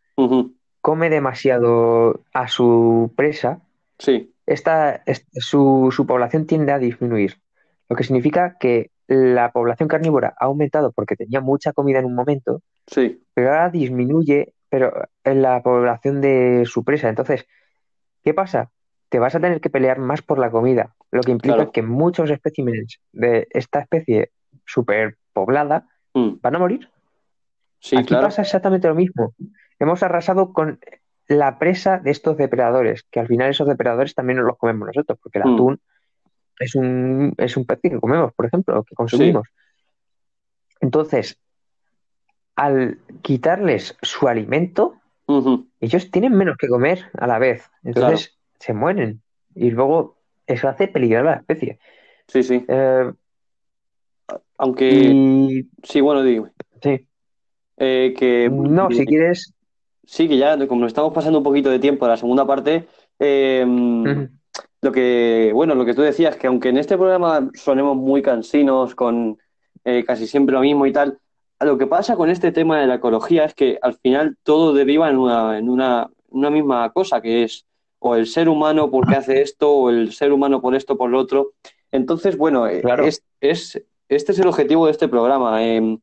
come demasiado a su presa, Sí, esta, es- su, su población tiende a disminuir, lo que significa que la población carnívora ha aumentado porque tenía mucha comida en un momento, sí, pero ahora disminuye pero en la población de su presa. Entonces, ¿qué pasa? Te vas a tener que pelear más por la comida, lo que implica Claro. que muchos especímenes de esta especie superpoblada Mm. van a morir. Sí, Aquí claro. pasa exactamente lo mismo. Hemos arrasado con la presa de estos depredadores, que al final esos depredadores también nos los comemos nosotros, porque el Mm. atún es un, es un pez que comemos, por ejemplo, que consumimos. Entonces, al quitarles su alimento, ellos tienen menos que comer a la vez. Entonces se mueren. Y luego eso hace peligrar a la especie. Sí, sí. Eh, Aunque, y sí, bueno, dime. sí. Eh, que No, si quieres. sí, que ya, como nos estamos pasando un poquito de tiempo a la segunda parte, eh, lo que, bueno, lo que tú decías, que aunque en este programa sonemos muy cansinos con eh, casi siempre lo mismo y tal, lo que pasa con este tema de la ecología es que al final todo deriva en una, en una, una misma cosa, que es o el ser humano porque hace esto, o el ser humano por esto, por lo otro. Entonces, bueno, eh, Claro. es, es- este es el objetivo de este programa, eh,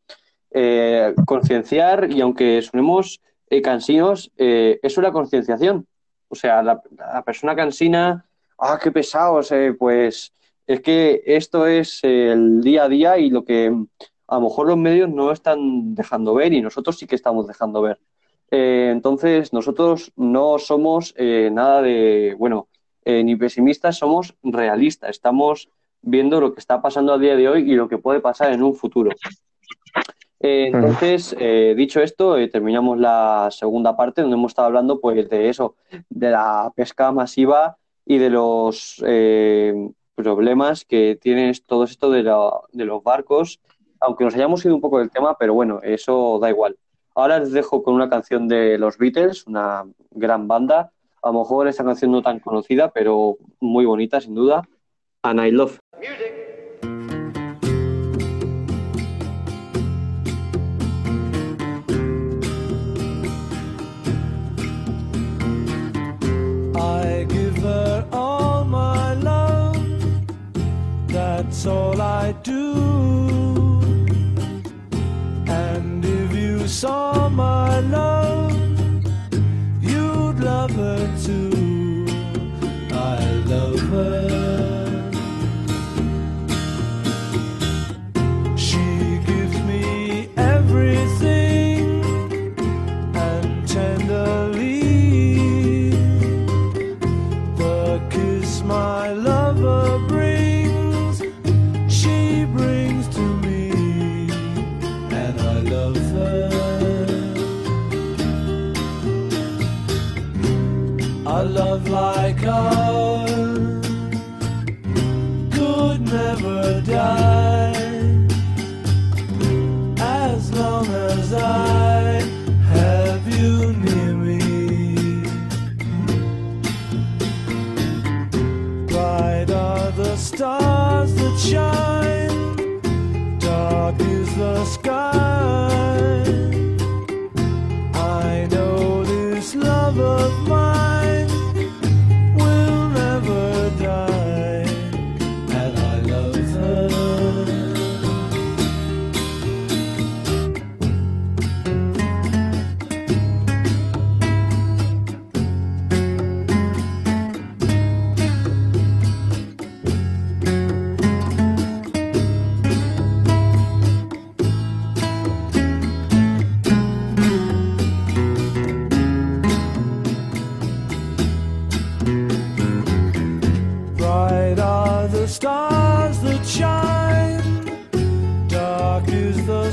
eh, concienciar y aunque sonemos eh, cansinos, es una concienciación. O sea, la, la persona cansina, ah, qué pesados, pues es que esto es el día a día y lo que a lo mejor los medios no están dejando ver y nosotros sí que estamos dejando ver. Eh, entonces, nosotros no somos eh, nada de, bueno, eh, ni pesimistas, somos realistas. Estamos viendo lo que está pasando a día de hoy y lo que puede pasar en un futuro. Eh, entonces, dicho esto, terminamos la segunda parte donde hemos estado hablando pues de eso, de la pesca masiva y de los problemas que tiene todo esto de, la- de los barcos, aunque nos hayamos ido un poco del tema, pero bueno, eso da igual. Ahora les dejo con una canción de los Beatles, una gran banda. A lo mejor esta canción no tan conocida, pero muy bonita, sin duda. And I Love. I give her all my love. That's all I do. Saw my love, God.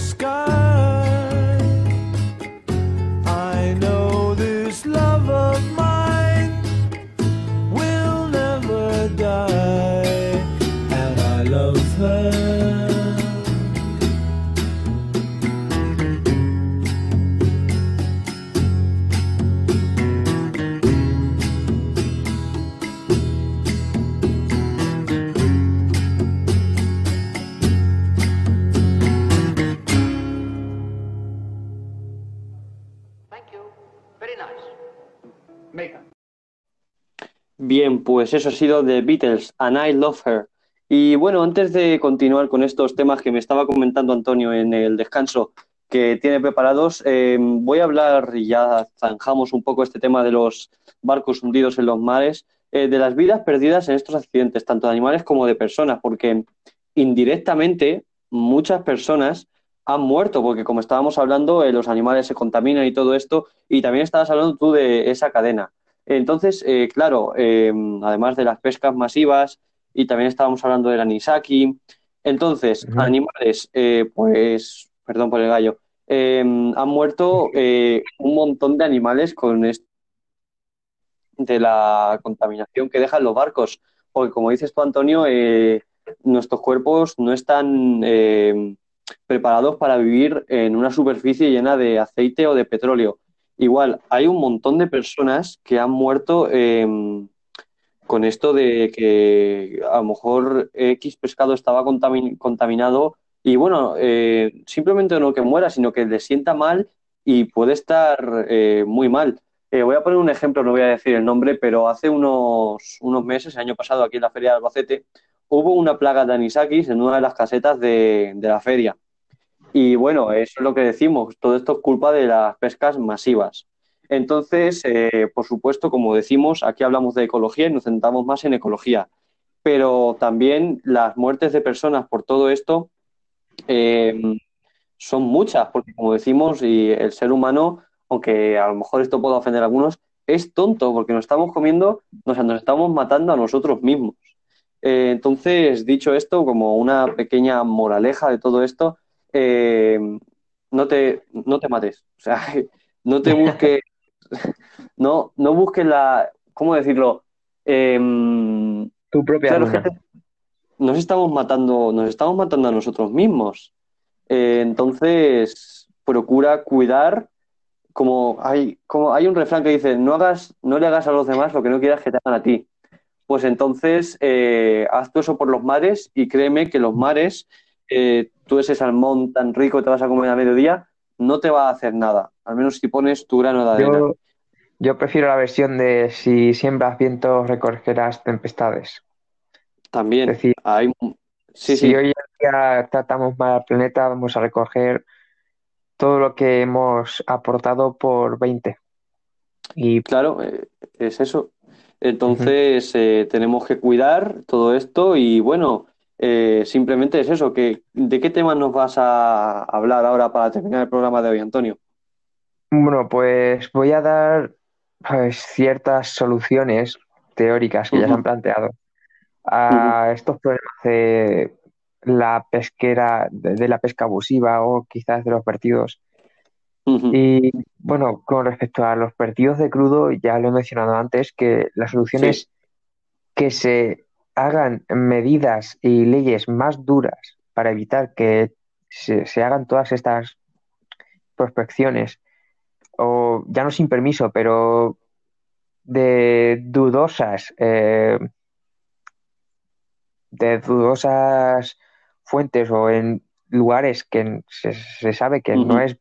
sky pues eso ha sido The Beatles, and I Love Her. Y bueno, antes de continuar con estos temas que me estaba comentando Antonio en el descanso que tiene preparados, eh, voy a hablar, y ya zanjamos un poco este tema de los barcos hundidos en los mares, eh, de las vidas perdidas en estos accidentes, tanto de animales como de personas, porque indirectamente muchas personas han muerto, porque como estábamos hablando, eh, los animales se contaminan y todo esto, y también estabas hablando tú de esa cadena. Entonces, eh, claro, eh, además de las pescas masivas, y también estábamos hablando del anisaki, entonces, animales, eh, pues, perdón por el gallo, eh, han muerto eh, un montón de animales con esto de la contaminación que dejan los barcos, porque como dices tú, Antonio, eh, nuestros cuerpos no están eh, preparados para vivir en una superficie llena de aceite o de petróleo. Igual, hay un montón de personas que han muerto eh, con esto de que a lo mejor X pescado estaba contamin- contaminado y bueno, eh, simplemente no que muera, sino que le sienta mal y puede estar eh, muy mal. Eh, voy a poner un ejemplo, no voy a decir el nombre, pero hace unos, unos meses, el año pasado, aquí en la feria de Albacete, hubo una plaga de anisakis en una de las casetas de, de la feria. Y bueno, eso es lo que decimos, todo esto es culpa de las pescas masivas. Entonces, eh, por supuesto, como decimos, aquí hablamos de ecología y nos centramos más en ecología, pero también las muertes de personas por todo esto eh, son muchas, porque como decimos, y el ser humano, aunque a lo mejor esto pueda ofender a algunos, es tonto, porque nos estamos comiendo, sea, nos estamos matando a nosotros mismos. Eh, entonces, dicho esto, como una pequeña moraleja de todo esto, eh, no te, no te mates, o sea, no te busques, no, no busques la, ¿cómo decirlo? Eh, Tu propia nos estamos matando, nos estamos matando a nosotros mismos. Eh, entonces, procura cuidar, como hay, como hay un refrán que dice, no hagas, no le hagas a los demás lo que no quieras que te hagan a ti. Pues entonces, eh, haz tú eso por los mares y créeme que los mares, eh, tú ese salmón tan rico que te vas a comer a mediodía, no te va a hacer nada, al menos si pones tu grano de arena. Yo, yo prefiero la versión de si siembras vientos, recogerás tempestades. También Es decir, hay, sí, si sí, hoy en día tratamos mal al planeta, vamos a recoger todo lo que hemos aportado por 20. Y Claro, eh, es eso. Entonces, eh, tenemos que cuidar todo esto y bueno, eh, simplemente es eso, que, ¿de qué temas nos vas a hablar ahora para terminar el programa de hoy, Antonio? bueno, pues voy a dar pues, ciertas soluciones teóricas que ya se han planteado a estos problemas de la pesquera, de, de la pesca abusiva o quizás de los vertidos. Y bueno, con respecto a los vertidos de crudo, ya lo he mencionado antes, que la solución Sí, es que se hagan medidas y leyes más duras para evitar que se, se hagan todas estas prospecciones, o ya no sin permiso, pero de dudosas, eh, de dudosas fuentes o en lugares que se, se sabe que no es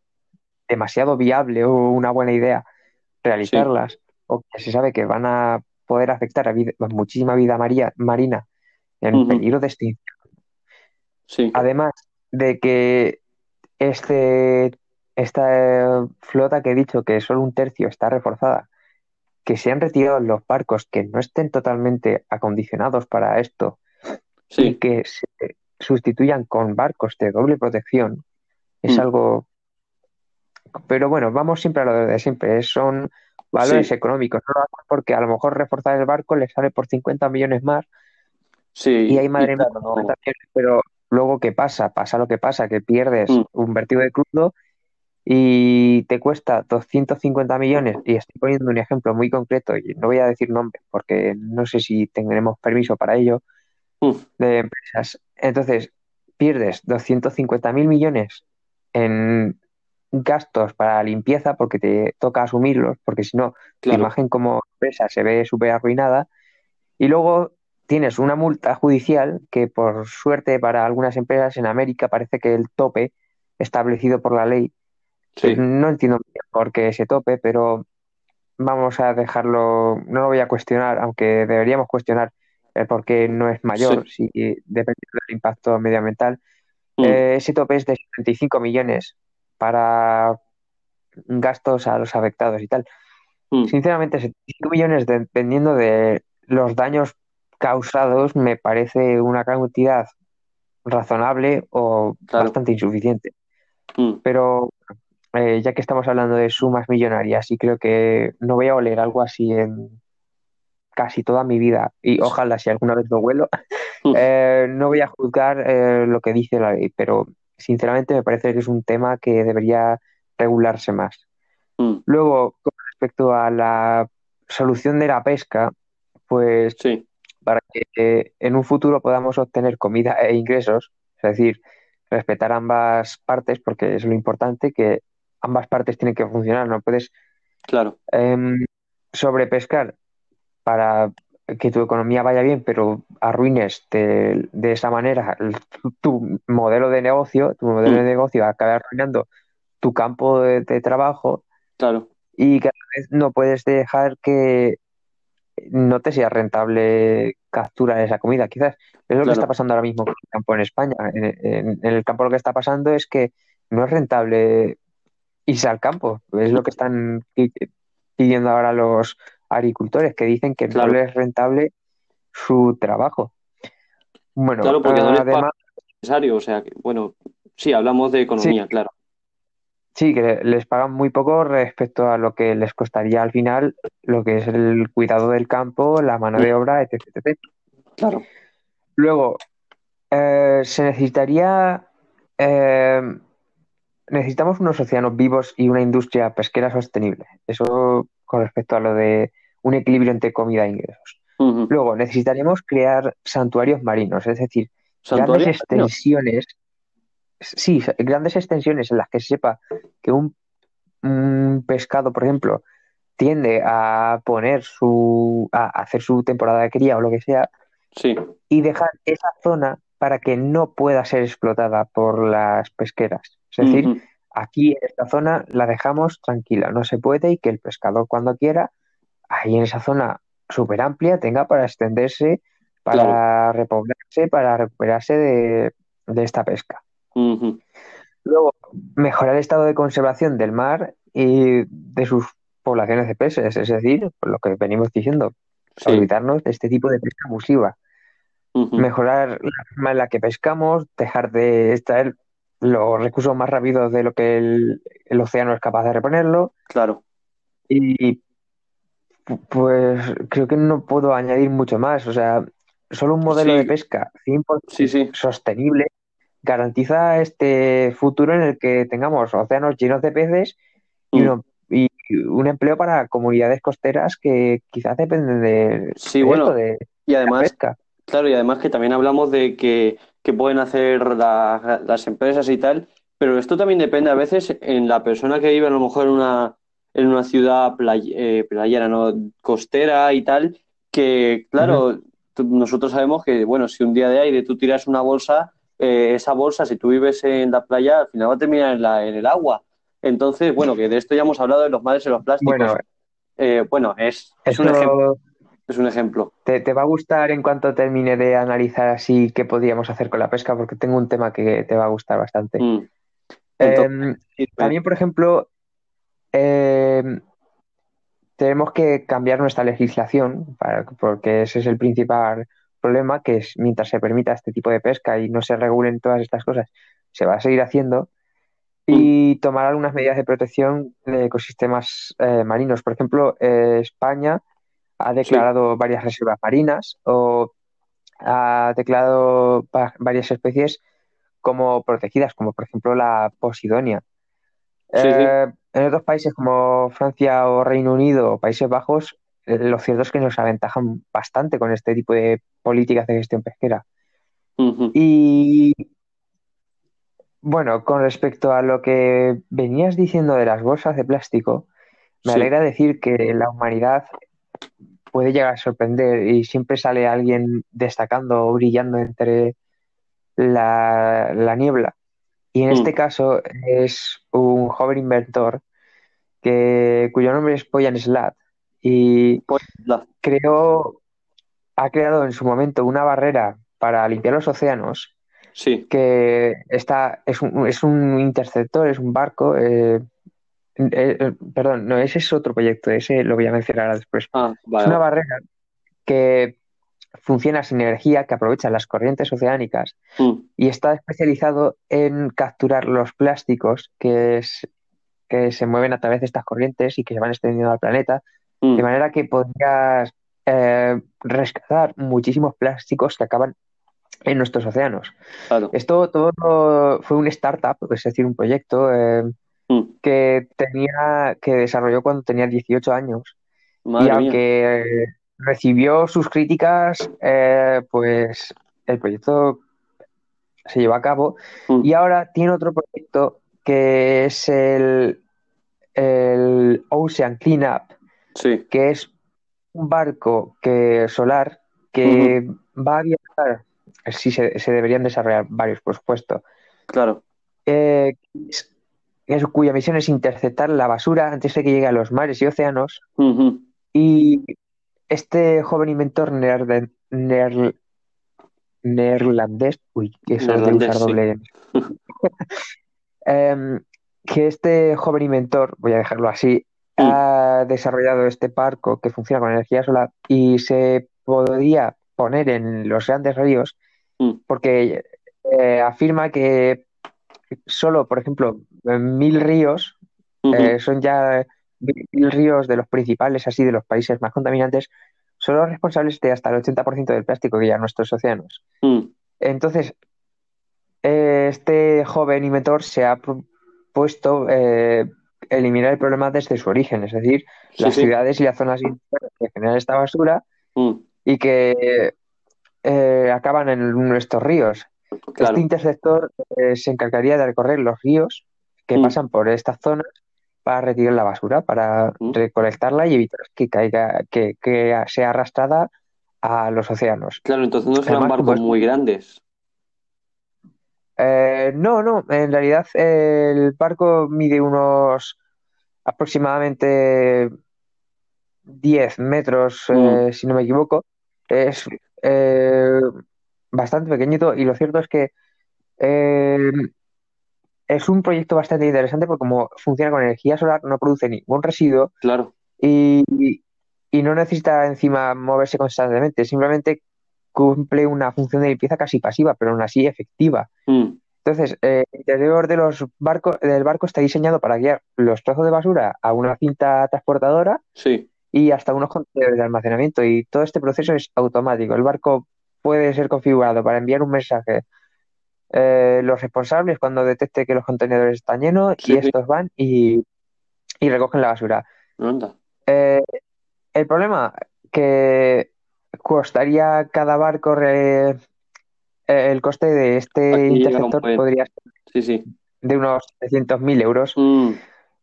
demasiado viable o una buena idea sí, realizarlas, o que se sabe que van a poder afectar a, vida- a muchísima vida maría- marina en peligro de extinción. sí, Además de que este, esta flota que he dicho que solo un tercio está reforzada, que se han retirado los barcos que no estén totalmente acondicionados para esto y que se sustituyan con barcos de doble protección, es mm, algo... Pero bueno, vamos siempre a lo de siempre, son valores sí, económicos, no lo hacen porque a lo mejor reforzar el barco les sale por 50 millones más. Y sí, hay y madre mía, claro, 50 no, millones, pero luego ¿qué pasa? Pasa lo que pasa, que pierdes mm, un vertido de crudo y te cuesta 250 millones, y estoy poniendo un ejemplo muy concreto, y no voy a decir nombres porque no sé si tendremos permiso para ello, mm, de empresas. Entonces, pierdes 250 mil millones en gastos para limpieza porque te toca asumirlos, porque si no, tu imagen como empresa se ve súper arruinada, y luego tienes una multa judicial que por suerte para algunas empresas en América parece que el tope establecido por la ley sí, no entiendo por qué ese tope, pero vamos a dejarlo, no lo voy a cuestionar, aunque deberíamos cuestionar el por qué no es mayor, si depende del impacto medioambiental. Mm, Eh, ese tope es de 75 millones para gastos a los afectados y tal. mm, Sinceramente, 75 millones dependiendo de los daños causados me parece una cantidad razonable o Claro. bastante insuficiente. mm. Pero eh, ya que estamos hablando de sumas millonarias y creo que no voy a oler algo así en casi toda mi vida y ojalá si alguna vez lo huelo, Mm. eh, no voy a juzgar eh, lo que dice la ley, pero sinceramente me parece que es un tema que debería regularse más. Mm, Luego, con respecto a la solución de la pesca, pues Sí, para que eh, en un futuro podamos obtener comida e ingresos, es decir, respetar ambas partes, porque es lo importante, que ambas partes tienen que funcionar, no puedes claro. em, sobrepescar para que tu economía vaya bien, pero arruines de, de esa manera tu, tu modelo de negocio, tu modelo de Mm. negocio acaba arruinando tu campo de, de trabajo Claro, y cada vez no puedes dejar que no te sea rentable capturar esa comida, quizás. Es lo que está pasando ahora mismo con el campo en España. En, en- en el campo lo que está pasando es que no es rentable irse al campo. Es lo que están pi- pidiendo ahora los agricultores, que dicen que Claro. no les es rentable su trabajo. Bueno, claro, porque no les además, necesario. O sea, que, bueno, sí, hablamos de economía, claro. sí, que les pagan muy poco respecto a lo que les costaría al final lo que es el cuidado del campo, la mano de obra, etc. etc. Claro. Luego, eh, se necesitaría, eh, necesitamos unos océanos vivos y una industria pesquera sostenible. Eso con respecto a lo de un equilibrio entre comida e ingresos. Luego, necesitaríamos crear santuarios marinos, es decir, grandes extensiones, sí, grandes extensiones en las que se sepa que un, un pescado, por ejemplo, tiende a poner su, a hacer su temporada de cría o lo que sea, Sí, y dejar esa zona para que no pueda ser explotada por las pesqueras. Es decir, aquí en esta zona la dejamos tranquila, no se puede y que el pescador cuando quiera, ahí en esa zona súper amplia, tenga para extenderse, para repoblarse, para recuperarse de, de esta pesca. Luego, mejorar el estado de conservación del mar y de sus poblaciones de peces, es decir, por lo que venimos diciendo, Sí. olvidarnos de este tipo de pesca abusiva mejorar la forma en la que pescamos, dejar de extraer los recursos más rápidos de lo que el, el océano es capaz de reponerlo. Claro. Y pues creo que no puedo añadir mucho más. O sea, solo un modelo Sí. de pesca 100% Sí, sí. sostenible garantiza este futuro en el que tengamos océanos llenos de peces y, Mm. uno- y un empleo para comunidades costeras que quizás dependen de, Sí, de bueno, esto, de Y la además, pesca. claro, y además que también hablamos de que, que pueden hacer la- las empresas y tal, pero esto también depende a veces en la persona que vive a lo mejor en una, en una ciudad play- eh, playera, ¿no? Costera y tal, que claro, tú- nosotros sabemos que, bueno, si un día de aire tú tiras una bolsa, eh, esa bolsa, si tú vives en la playa, al final va a terminar en la, en el agua. Entonces, bueno, que de esto ya hemos hablado de los males en los plásticos. Bueno, Eh, bueno, es, es un ejemplo, es un ejemplo. Te, te va a gustar en cuanto termine de analizar así qué podríamos hacer con la pesca, porque tengo un tema que te va a gustar bastante. Mm. Entonces, Em, sí, también, por ejemplo, em, tenemos que cambiar nuestra legislación, para- porque ese es el principal problema, que es mientras se permita este tipo de pesca y no se regulen todas estas cosas, se va a seguir haciendo. Y tomar algunas medidas de protección de ecosistemas eh, marinos. Por ejemplo, eh, España ha declarado varias reservas marinas o ha declarado va- varias especies como protegidas, como por ejemplo la Posidonia. Sí, sí. Eh, en otros países como Francia o Reino Unido o Países Bajos, eh, lo cierto es que nos aventajan bastante con este tipo de políticas de gestión pesquera. Y bueno, con respecto a lo que venías diciendo de las bolsas de plástico, me Sí. alegra decir que la humanidad puede llegar a sorprender y siempre sale alguien destacando o brillando entre la, la niebla. Y en Mm. este caso es un joven inventor que, cuyo nombre es Boyan Slat, y creó, ha creado en su momento una barrera para limpiar los océanos Sí. que está, es un, es un interceptor, es un barco. eh, eh, eh, perdón, no, ese es otro proyecto, ese lo voy a mencionar después. Ah, Es una barrera que funciona sin energía, que aprovecha las corrientes oceánicas Mm, y está especializado en capturar los plásticos que, es- que se mueven a través de estas corrientes y que se van extendiendo al planeta, mm, de manera que podrías eh, rescatar muchísimos plásticos que acaban en nuestros océanos. claro. Esto todo fue un startup, es decir, un proyecto eh, Mm, que tenía, que desarrolló cuando tenía 18 años. Y madre aunque recibió sus críticas, eh, pues el proyecto se llevó a cabo. Mm, Y ahora tiene otro proyecto que es el, el Ocean Cleanup, Sí. que es un barco que, solar que va a viajar. Sí, se, se deberían desarrollar varios, por supuesto. Claro. eh, es- cuya misión es interceptar la basura antes de que llegue a los mares y océanos. Y este joven inventor neerde- neer- neerlandés, uy, que eso de Neerlandés, usar sí. doble Em, que este joven inventor, voy a dejarlo así, Mm. ha desarrollado este barco que funciona con energía solar y se podría poner en los grandes ríos Mm. porque eh, afirma que solo, por ejemplo, mil ríos eh, son ya ríos de los principales, así de los países más contaminantes, son los responsables de hasta el 80% del plástico que hay en nuestros océanos. Mm, Entonces, eh, este joven inventor se ha propuesto eh, eliminar el problema desde su origen, es decir, Sí, las sí. ciudades y las zonas que generan esta basura Mm, y que eh, acaban en nuestros ríos. claro. Este interceptor eh, se encargaría de recorrer los ríos que Mm. pasan por estas zonas para retirar la basura, para recolectarla y evitar que caiga, que, que sea arrastrada a los océanos. Claro, entonces no serán Además, barcos muy grandes. Eh, no, no, en realidad el barco mide unos aproximadamente 10 metros, eh, si no me equivoco. Es eh, bastante pequeñito y lo cierto es que eh, es un proyecto bastante interesante porque como funciona con energía solar no produce ningún residuo Claro. y, y no necesita encima moverse constantemente, simplemente cumple una función de limpieza casi pasiva, pero aún así efectiva. Mm, Entonces, eh, el interior de los barcos, del barco está diseñado para guiar los trozos de basura a una cinta transportadora sí. y hasta unos contenedores de almacenamiento. Y todo este proceso es automático. El barco puede ser configurado para enviar un mensaje. Eh, los responsables cuando detecte que los contenedores están llenos Sí, y sí. estos van y, y recogen la basura. Anda. Eh, el problema que costaría cada barco re- eh, el coste de este Aquí interceptor podría ser Sí, de unos 300.000 euros. Mm,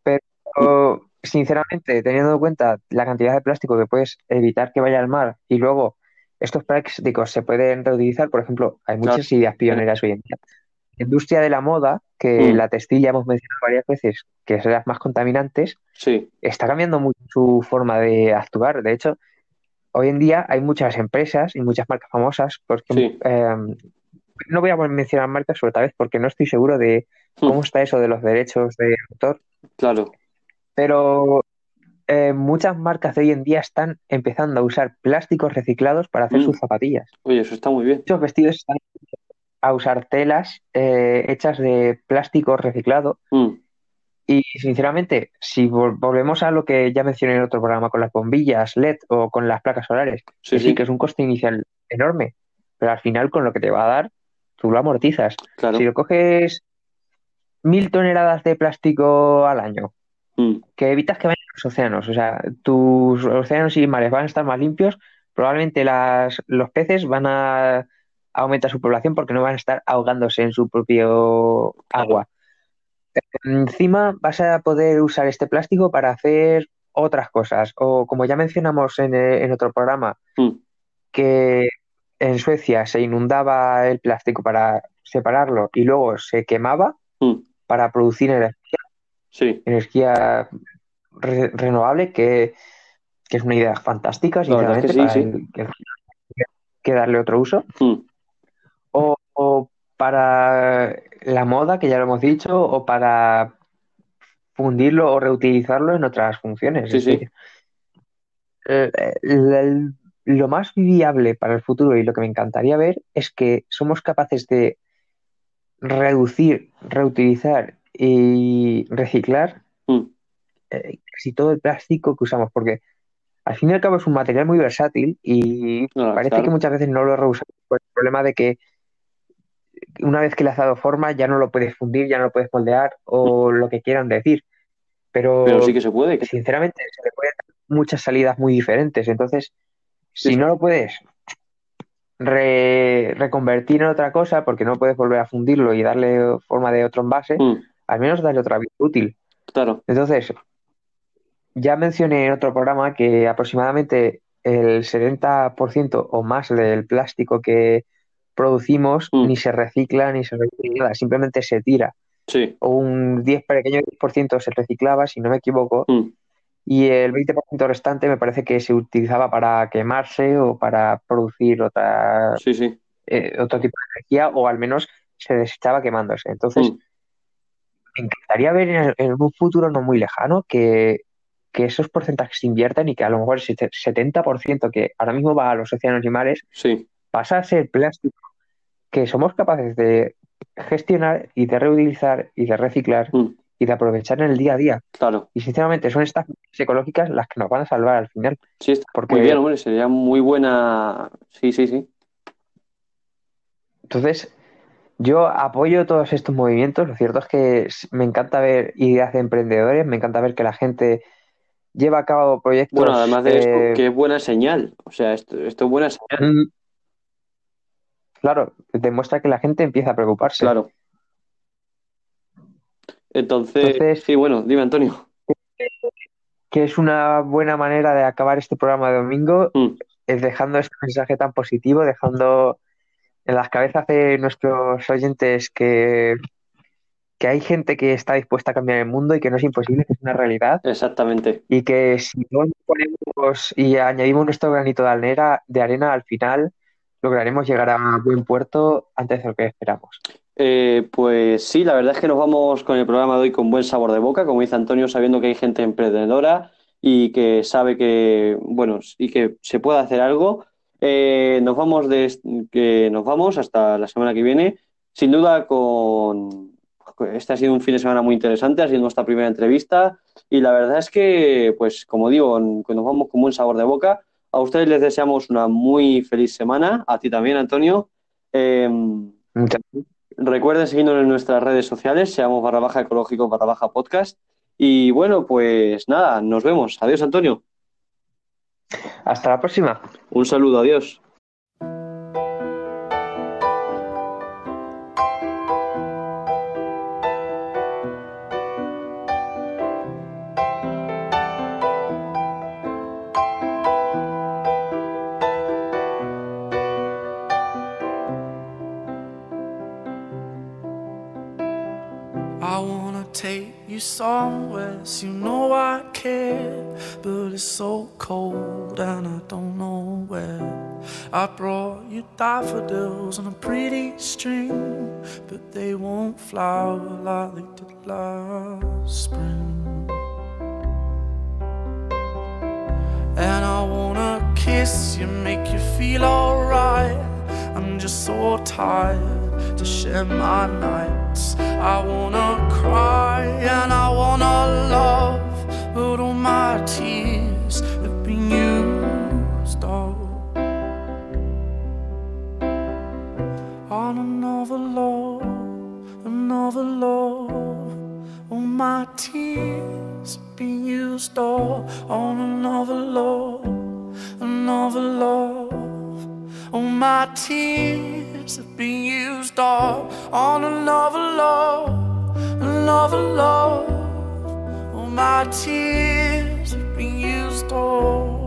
Pero, sinceramente, teniendo en cuenta la cantidad de plástico que puedes evitar que vaya al mar y luego estos plásticos se pueden reutilizar, por ejemplo, hay muchas Claro. ideas pioneras hoy en día. La industria de la moda, que Mm. la textil ya hemos mencionado varias veces, que es de las más contaminantes, sí. está cambiando mucho su forma de actuar. De hecho, hoy en día hay muchas empresas y muchas marcas famosas, porque Sí. eh, no voy a mencionar marcas otra vez porque no estoy seguro de cómo está eso de los derechos de autor, Claro. pero eh, muchas marcas de hoy en día están empezando a usar plásticos reciclados para hacer Mm. sus zapatillas. Oye, eso está muy bien. Muchos vestidos están a usar telas eh, hechas de plástico reciclado. Mm, Y sinceramente, si vol- volvemos a lo que ya mencioné en otro programa con las bombillas LED o con las placas solares, sí, que sí sí. que es un coste inicial enorme, pero al final con lo que te va a dar, tú lo amortizas. Claro. Si lo coges mil toneladas de plástico al año, Mm, que evitas que vayan los océanos, o sea, tus océanos y mares van a estar más limpios, probablemente las, los peces van a aumentar su población porque no van a estar ahogándose en su propio agua. Encima vas a poder usar este plástico para hacer otras cosas, o como ya mencionamos en, en otro programa, mm, que en Suecia se inundaba el plástico para separarlo y luego se quemaba mm, para producir energía sí. energía re- renovable que que es una idea fantástica, es que sinceramente, sí, para el- que, que darle otro uso. Mm, O, o para la moda, que ya lo hemos dicho, o para fundirlo o reutilizarlo en otras funciones. Sí, Es decir, el- lo más viable para el futuro y lo que me encantaría ver es que somos capaces de reducir, reutilizar y reciclar mm, eh, casi todo el plástico que usamos, porque al fin y al cabo es un material muy versátil y Ah, parece claro. que muchas veces no lo reusamos por el problema de que una vez que le has dado forma ya no lo puedes fundir, ya no lo puedes moldear o lo que quieran decir. Pero, Pero sí que se puede. sinceramente se le pueden dar muchas salidas muy diferentes. Entonces, Sí, si sí. no lo puedes re- reconvertir en otra cosa, porque no puedes volver a fundirlo y darle forma de otro envase, Mm, al menos darle otra vida útil. claro. Entonces, ya mencioné en otro programa que aproximadamente el 70% o más del plástico que producimos Mm. ni se recicla ni se recicla nada, simplemente se tira. Sí. O un 10 pequeño 10% se reciclaba, si no me equivoco, Mm, y el 20% restante me parece que se utilizaba para quemarse o para producir otra, sí, sí. eh, otro tipo de energía, o al menos se desechaba quemándose. Entonces, Mm, me encantaría ver en, en un futuro no muy lejano que, que esos porcentajes se inviertan y que a lo mejor ese 70% que ahora mismo va a los océanos y mares sí. pasa a ser plástico que somos capaces de gestionar y de reutilizar y de reciclar Mm, y de aprovechar en el día a día. claro. Y sinceramente son estas ecológicas las que nos van a salvar al final. Sí, está Porque- muy bien, hombre. Sería muy buena. Sí, sí, sí. Entonces, yo apoyo todos estos movimientos. Lo cierto es que me encanta ver ideas de emprendedores, me encanta ver que la gente lleva a cabo proyectos. Bueno, además de eh, esto, que es buena señal. O sea, esto, esto es buena señal. mm, Claro, demuestra que la gente empieza a preocuparse. Claro. Entonces, Entonces- sí, bueno, dime, Antonio. Que es una buena manera de acabar este programa de domingo, Mm, es dejando este mensaje tan positivo, dejando en las cabezas de nuestros oyentes que, que hay gente que está dispuesta a cambiar el mundo y que no es imposible, que es una realidad. exactamente. Y que si no ponemos y añadimos nuestro granito de arena, de arena al final, lograremos llegar a buen puerto antes de lo que esperamos. Eh, pues sí, la verdad es que nos vamos con el programa de hoy con buen sabor de boca, como dice Antonio, sabiendo que hay gente emprendedora y que sabe que, bueno, y que se puede hacer algo. Eh, nos vamos de, que nos vamos hasta la semana que viene, sin duda con este ha sido un fin de semana muy interesante, ha sido nuestra primera entrevista y la verdad es que, pues como digo, nos vamos con buen sabor de boca. A ustedes les deseamos una muy feliz semana, a ti también, Antonio. Eh, Recuerden seguirnos en nuestras redes sociales, seamos barra baja ecológico barra baja podcast. Y bueno, pues nada, nos vemos. Adiós, Antonio. Hasta la próxima. Un saludo, adiós. Flower like did last spring. And I wanna kiss you, make you feel alright. I'm just so tired to share my nights. I wanna cry and I wanna love, but all my tears have been used up on another love, another love. All my tears been used up on another love, another love. All my tears have been used up on another love, another love. All my tears have been used up.